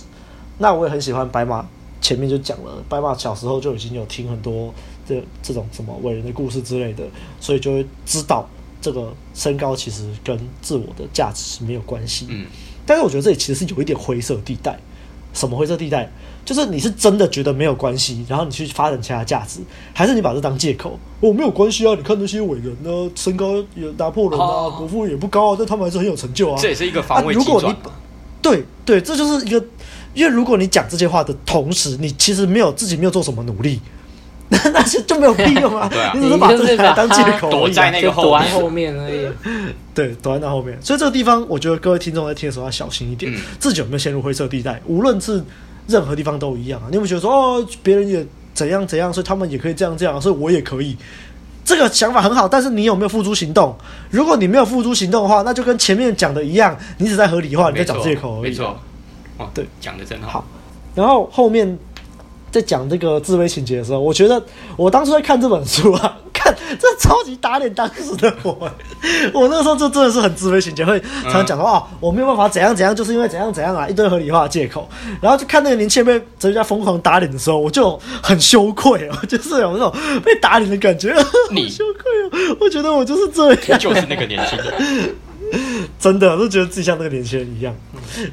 那我也很喜欢白马前面就讲了，白马小时候就已经有听很多这这种什么伟人的故事之类的，所以就会知道这个身高其实跟自我的价值是没有关系。嗯，但是我觉得这里其实是有一点灰色地带。什么灰色地带？就是你是真的觉得没有关系，然后你去发展其他价值，还是你把这当借口？我、哦、没有关系啊！你看那些伟人呢，身高也拿破仑啊，国父也不高啊，但他们还是很有成就啊。这也是一个防卫如果你。对对，这就是一个，因为如果你讲这些话的同时，你其实没有自己没有做什么努力，那那些就没有屁用啊！对啊，你只是把这些当借口、啊，躲在那个躲在后面而已。对，躲在那后面。所以这个地方，我觉得各位听众在听的时候要小心一点，嗯、自己有没有陷入灰色地带？无论是。任何地方都一样啊！你有没有觉得说哦，别人也怎样怎样，所以他们也可以这样这样，所以我也可以。这个想法很好，但是你有没有付诸行动？如果你没有付诸行动的话，那就跟前面讲的一样，你只在合理化，你在找借口而已。没错，哦，对，讲的真好。好，然后后面在讲这个自卑情结的时候，我觉得我当初在看这本书啊。看这超级打脸当时的我，我那个时候就真的是很自卑情节，会常常讲说哦，我没有办法怎样怎样，就是因为怎样怎样啊，一堆合理化的借口。然后就看那个年轻人被哲学家疯狂打脸的时候，我就很羞愧哦，就是有那种被打脸的感觉，你羞愧哦，我觉得我就是这样，就是那个年轻人。真的都觉得自己像那个年轻人一样，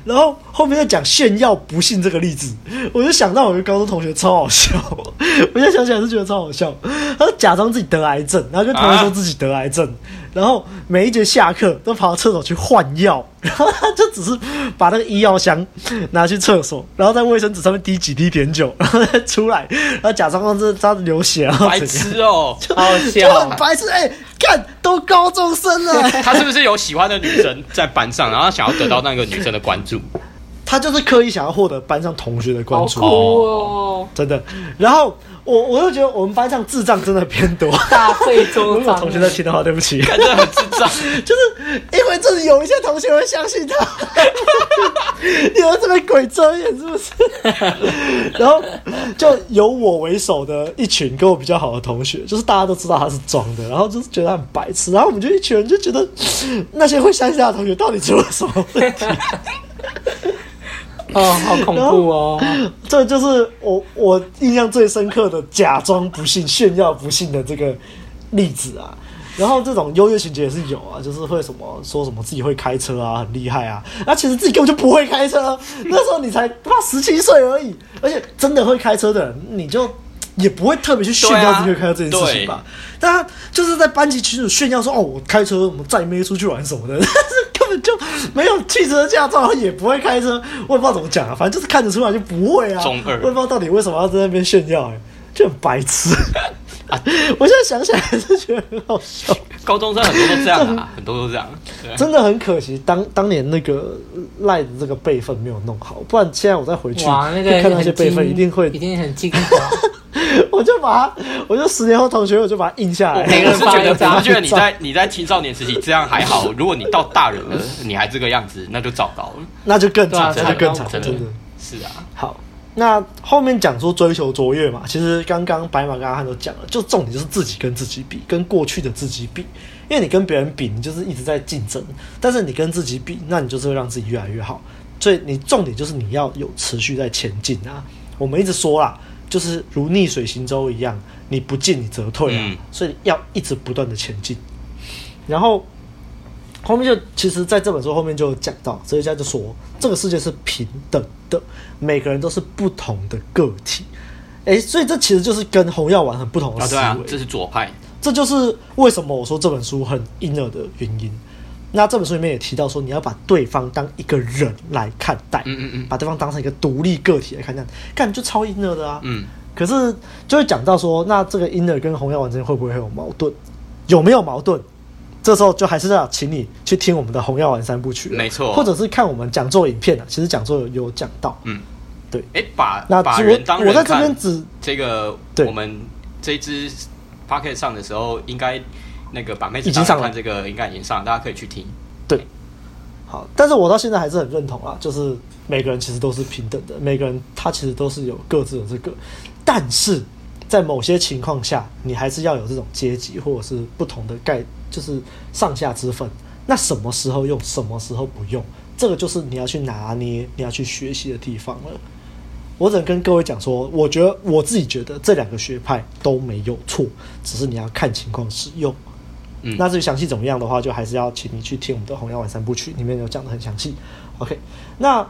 然后后面又讲炫耀不幸这个例子，我就想到我一个高中同学超好笑，我现在想起来是觉得超好笑。他假装自己得癌症，然后跟同学说自己得癌症，然后每一节下课都跑到厕所去换药，然后他就只是把那个医药箱拿去厕所，然后在卫生纸上面滴几滴碘酒，然后再出来，然后假装让这这样子流血，然后白痴哦，就好笑，就很白痴哎。欸看，都高中生了，他是不是有喜欢的女生在班上，然后想要得到那个女生的关注？他就是刻意想要获得班上同学的关注，哦，真的。然后我我又觉得我们班上智障真的偏多，大费周章。如果同学在听的话，对不起，真的很智障。就是因为这里有一些同学会相信他，你们这边鬼遮眼是不是？然后就有我为首的一群跟我比较好的同学，就是大家都知道他是装的，然后就是觉得他很白痴，然后我们就一群人就觉得那些会相信他的同学到底出了什么问题？哦，好恐怖哦！这就是我我印象最深刻的假装不幸、炫耀不幸的这个例子啊。然后这种优越情节也是有啊，就是会什么说什么自己会开车啊，很厉害啊，那其实自己根本就不会开车。那时候你才他妈十七岁而已，而且真的会开车的人，你就也不会特别去炫耀自己会开车这件事情吧？但他就是在班级群组炫耀说：“哦，我开车，我们载妹出去玩什么的。”但是根本就没有汽车驾照，也不会开车，我也不知道怎么讲啊。反正就是看得出来就不会啊。中二，我也不知道到底为什么要在那边炫耀，哎，就很白痴。我现在想起来还是觉得很好笑。高中生很多都这样啊，很多都这样。真的很可惜，当当年那个赖的这个备份没有弄好，不然现在我再回去哇，那个看那些备份，一定会一定很精华。我就把它，我就十年后同学，我就把它印下来。我是觉得，我是觉得你在你在青少年时期这样还好，如果你到大人了，你还这个样子，那就糟糕了，那就更惨，那就更惨，真的。是啊，好。那后面讲说追求卓越嘛，其实刚刚白马跟阿汉都讲了，就重点就是自己跟自己比，跟过去的自己比，因为你跟别人比，你就是一直在竞争，但是你跟自己比，那你就是会让自己越来越好。所以你重点就是你要有持续在前进啊。我们一直说啦，就是如逆水行舟一样，你不进你则退啊，所以要一直不断的前进。然后。后面就其实，在这本书后面就讲到，哲学家就说，这个世界是平等的，每个人都是不同的个体。哎，所以这其实就是跟红药丸很不同的思维。啊，对啊，这是左派。这就是为什么我说这本书很 inner 的原因。那这本书里面也提到说，你要把对方当一个人来看待，嗯嗯嗯，把对方当成一个独立个体来看待，干就超 inner 的啊。嗯。可是就会讲到说，那这个 inner 跟红药丸之间会不会有矛盾？有没有矛盾？这时候就还是要请你去听我们的《红药丸三部曲》，没错，或者是看我们讲座影片啊。其实讲座有有讲到，嗯，对。哎，把那把人当人我在这边指这个，我们这一支 podcast 上的时候，应该那个把妹已经上了这个应该已经上，大家可以去听。对，好，但是我到现在还是很认同啊，就是每个人其实都是平等的，每个人他其实都是有各自的这个。但是在某些情况下，你还是要有这种阶级或者是不同的概，就是上下之分。那什么时候用，什么时候不用，这个就是你要去拿捏、你要去学习的地方了。我只能跟各位讲说，我觉得我自己觉得这两个学派都没有错，只是你要看情况使用。那至于详细怎么样的话，就还是要请你去听我们的《红药丸三部曲》，里面有讲的很详细。OK，那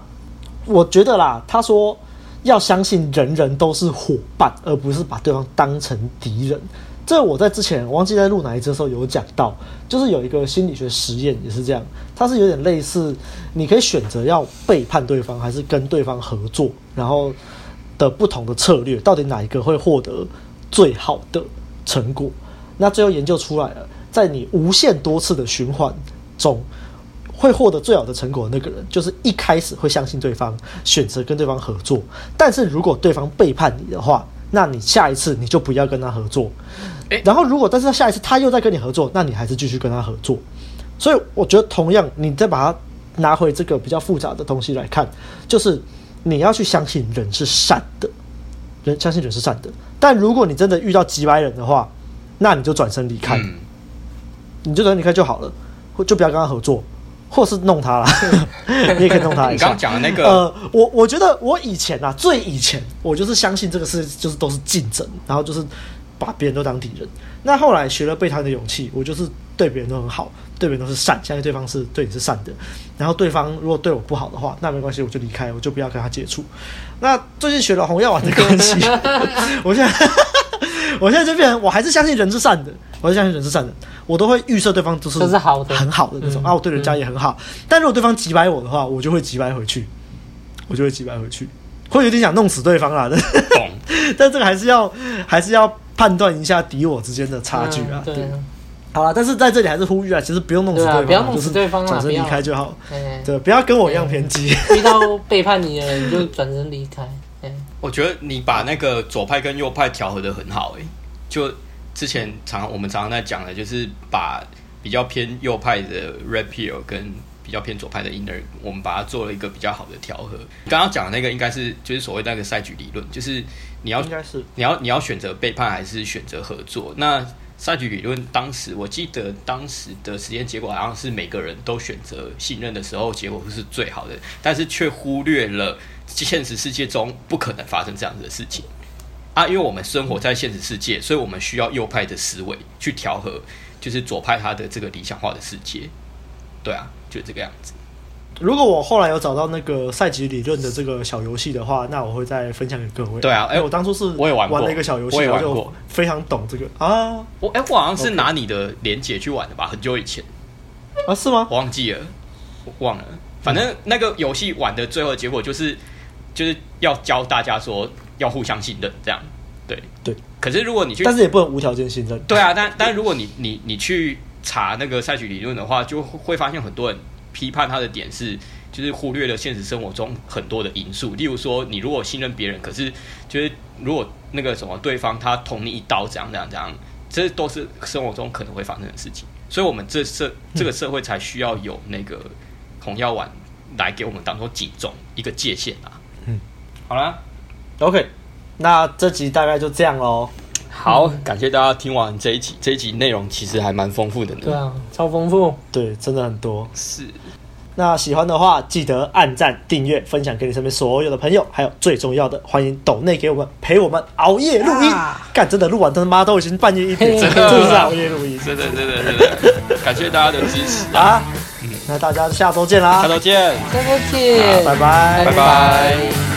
我觉得啦，他说要相信人人都是伙伴，而不是把对方当成敌人。这我在之前忘记在录哪一支的时候有讲到，就是有一个心理学实验也是这样，它是有点类似，你可以选择要背叛对方还是跟对方合作，然后的不同的策略，到底哪一个会获得最好的成果？那最后研究出来了，在你无限多次的循环中，会获得最好的成果的那个人，就是一开始会相信对方，选择跟对方合作，但是如果对方背叛你的话，那你下一次你就不要跟他合作，然后如果但是他下一次他又在跟你合作，那你还是继续跟他合作。所以我觉得同样，你再把它拿回这个比较复杂的东西来看，就是你要去相信人是善的，人相信人是善的。但如果你真的遇到几百人的话，那你就转身离开，你就转身离开就好了，或就不要跟他合作。或是弄他了，你也可以弄他一下。你刚讲的那个，呃，我我觉得我以前啊，最以前我就是相信这个事，就是都是竞争，然后就是把别人都当敌人。那后来学了被讨厌的勇气，我就是对别人都很好，对别人都是善，相信对方是对你是善的。然后对方如果对我不好的话，那没关系，我就离开，我就不要跟他接触。那最近学了红药丸的关系，我现在我现在就变成我还是相信人是善的，我相信人是善人。我都会预设对方都是好的，很好的那种啊，我对人家也很好。但如果对方击败我的话，我就会击败回去，我就会击败回去，会有点想弄死对方啊。懂？但这个还是要还是要判断一下敌我之间的差距啊。对，好了，但是在这里还是呼吁啊，其实不用弄死对方，不要弄死对方，转身离开就好。对，不要跟我一样偏激。遇到背叛你的人，你就转身离开。我觉得你把那个左派跟右派调和的很好，哎，就。之前常我们常常在讲的，就是把比较偏右派的 Red Pill 跟比较偏左派的 Inner，我们把它做了一个比较好的调和。刚刚讲的那个应该是就是所谓那个赛局理论，就是你要应该是你要你要选择背叛还是选择合作？那赛局理论当时我记得当时的实验结果好像是每个人都选择信任的时候，结果是最好的，但是却忽略了现实世界中不可能发生这样子的事情。啊，因为我们生活在现实世界，所以我们需要右派的思维去调和，就是左派他的这个理想化的世界。对啊，就这个样子。如果我后来有找到那个赛级理论的这个小游戏的话，那我会再分享给各位。对啊，哎、欸，我当初是我也玩玩了一个小游戏，我也玩过，非常懂这个啊。我哎、欸，我好像是拿你的连结去玩的吧，很久以前啊，是吗？我忘记了，我忘了。反正那个游戏玩的最后的结果就是，就是要教大家说。要互相信任，这样对对。可是如果你去，但是也不能无条件信任。对啊，但但如果你你你去查那个赛局理论的话，就会发现很多人批判他的点是，就是忽略了现实生活中很多的因素。例如说，你如果信任别人，可是就是如果那个什么对方他捅你一刀，怎样怎样怎样，这都是生活中可能会发生的事情。所以，我们这社这个社会才需要有那个红药丸来给我们当做警钟一个界限啊。嗯，好了。OK，那这集大概就这样喽。好，嗯、感谢大家听完这一集，这一集内容其实还蛮丰富的呢。对啊，超丰富。对，真的很多。是。那喜欢的话，记得按赞、订阅、分享给你身边所有的朋友，还有最重要的，欢迎抖内给我们陪我们熬夜录音。干、啊，真的录完他妈都已经半夜一点，真的是熬夜录音。真的，真的，真的。感谢大家的支持啊！啊嗯、那大家下周见啦！下周见，下周见，拜拜，拜拜。拜拜。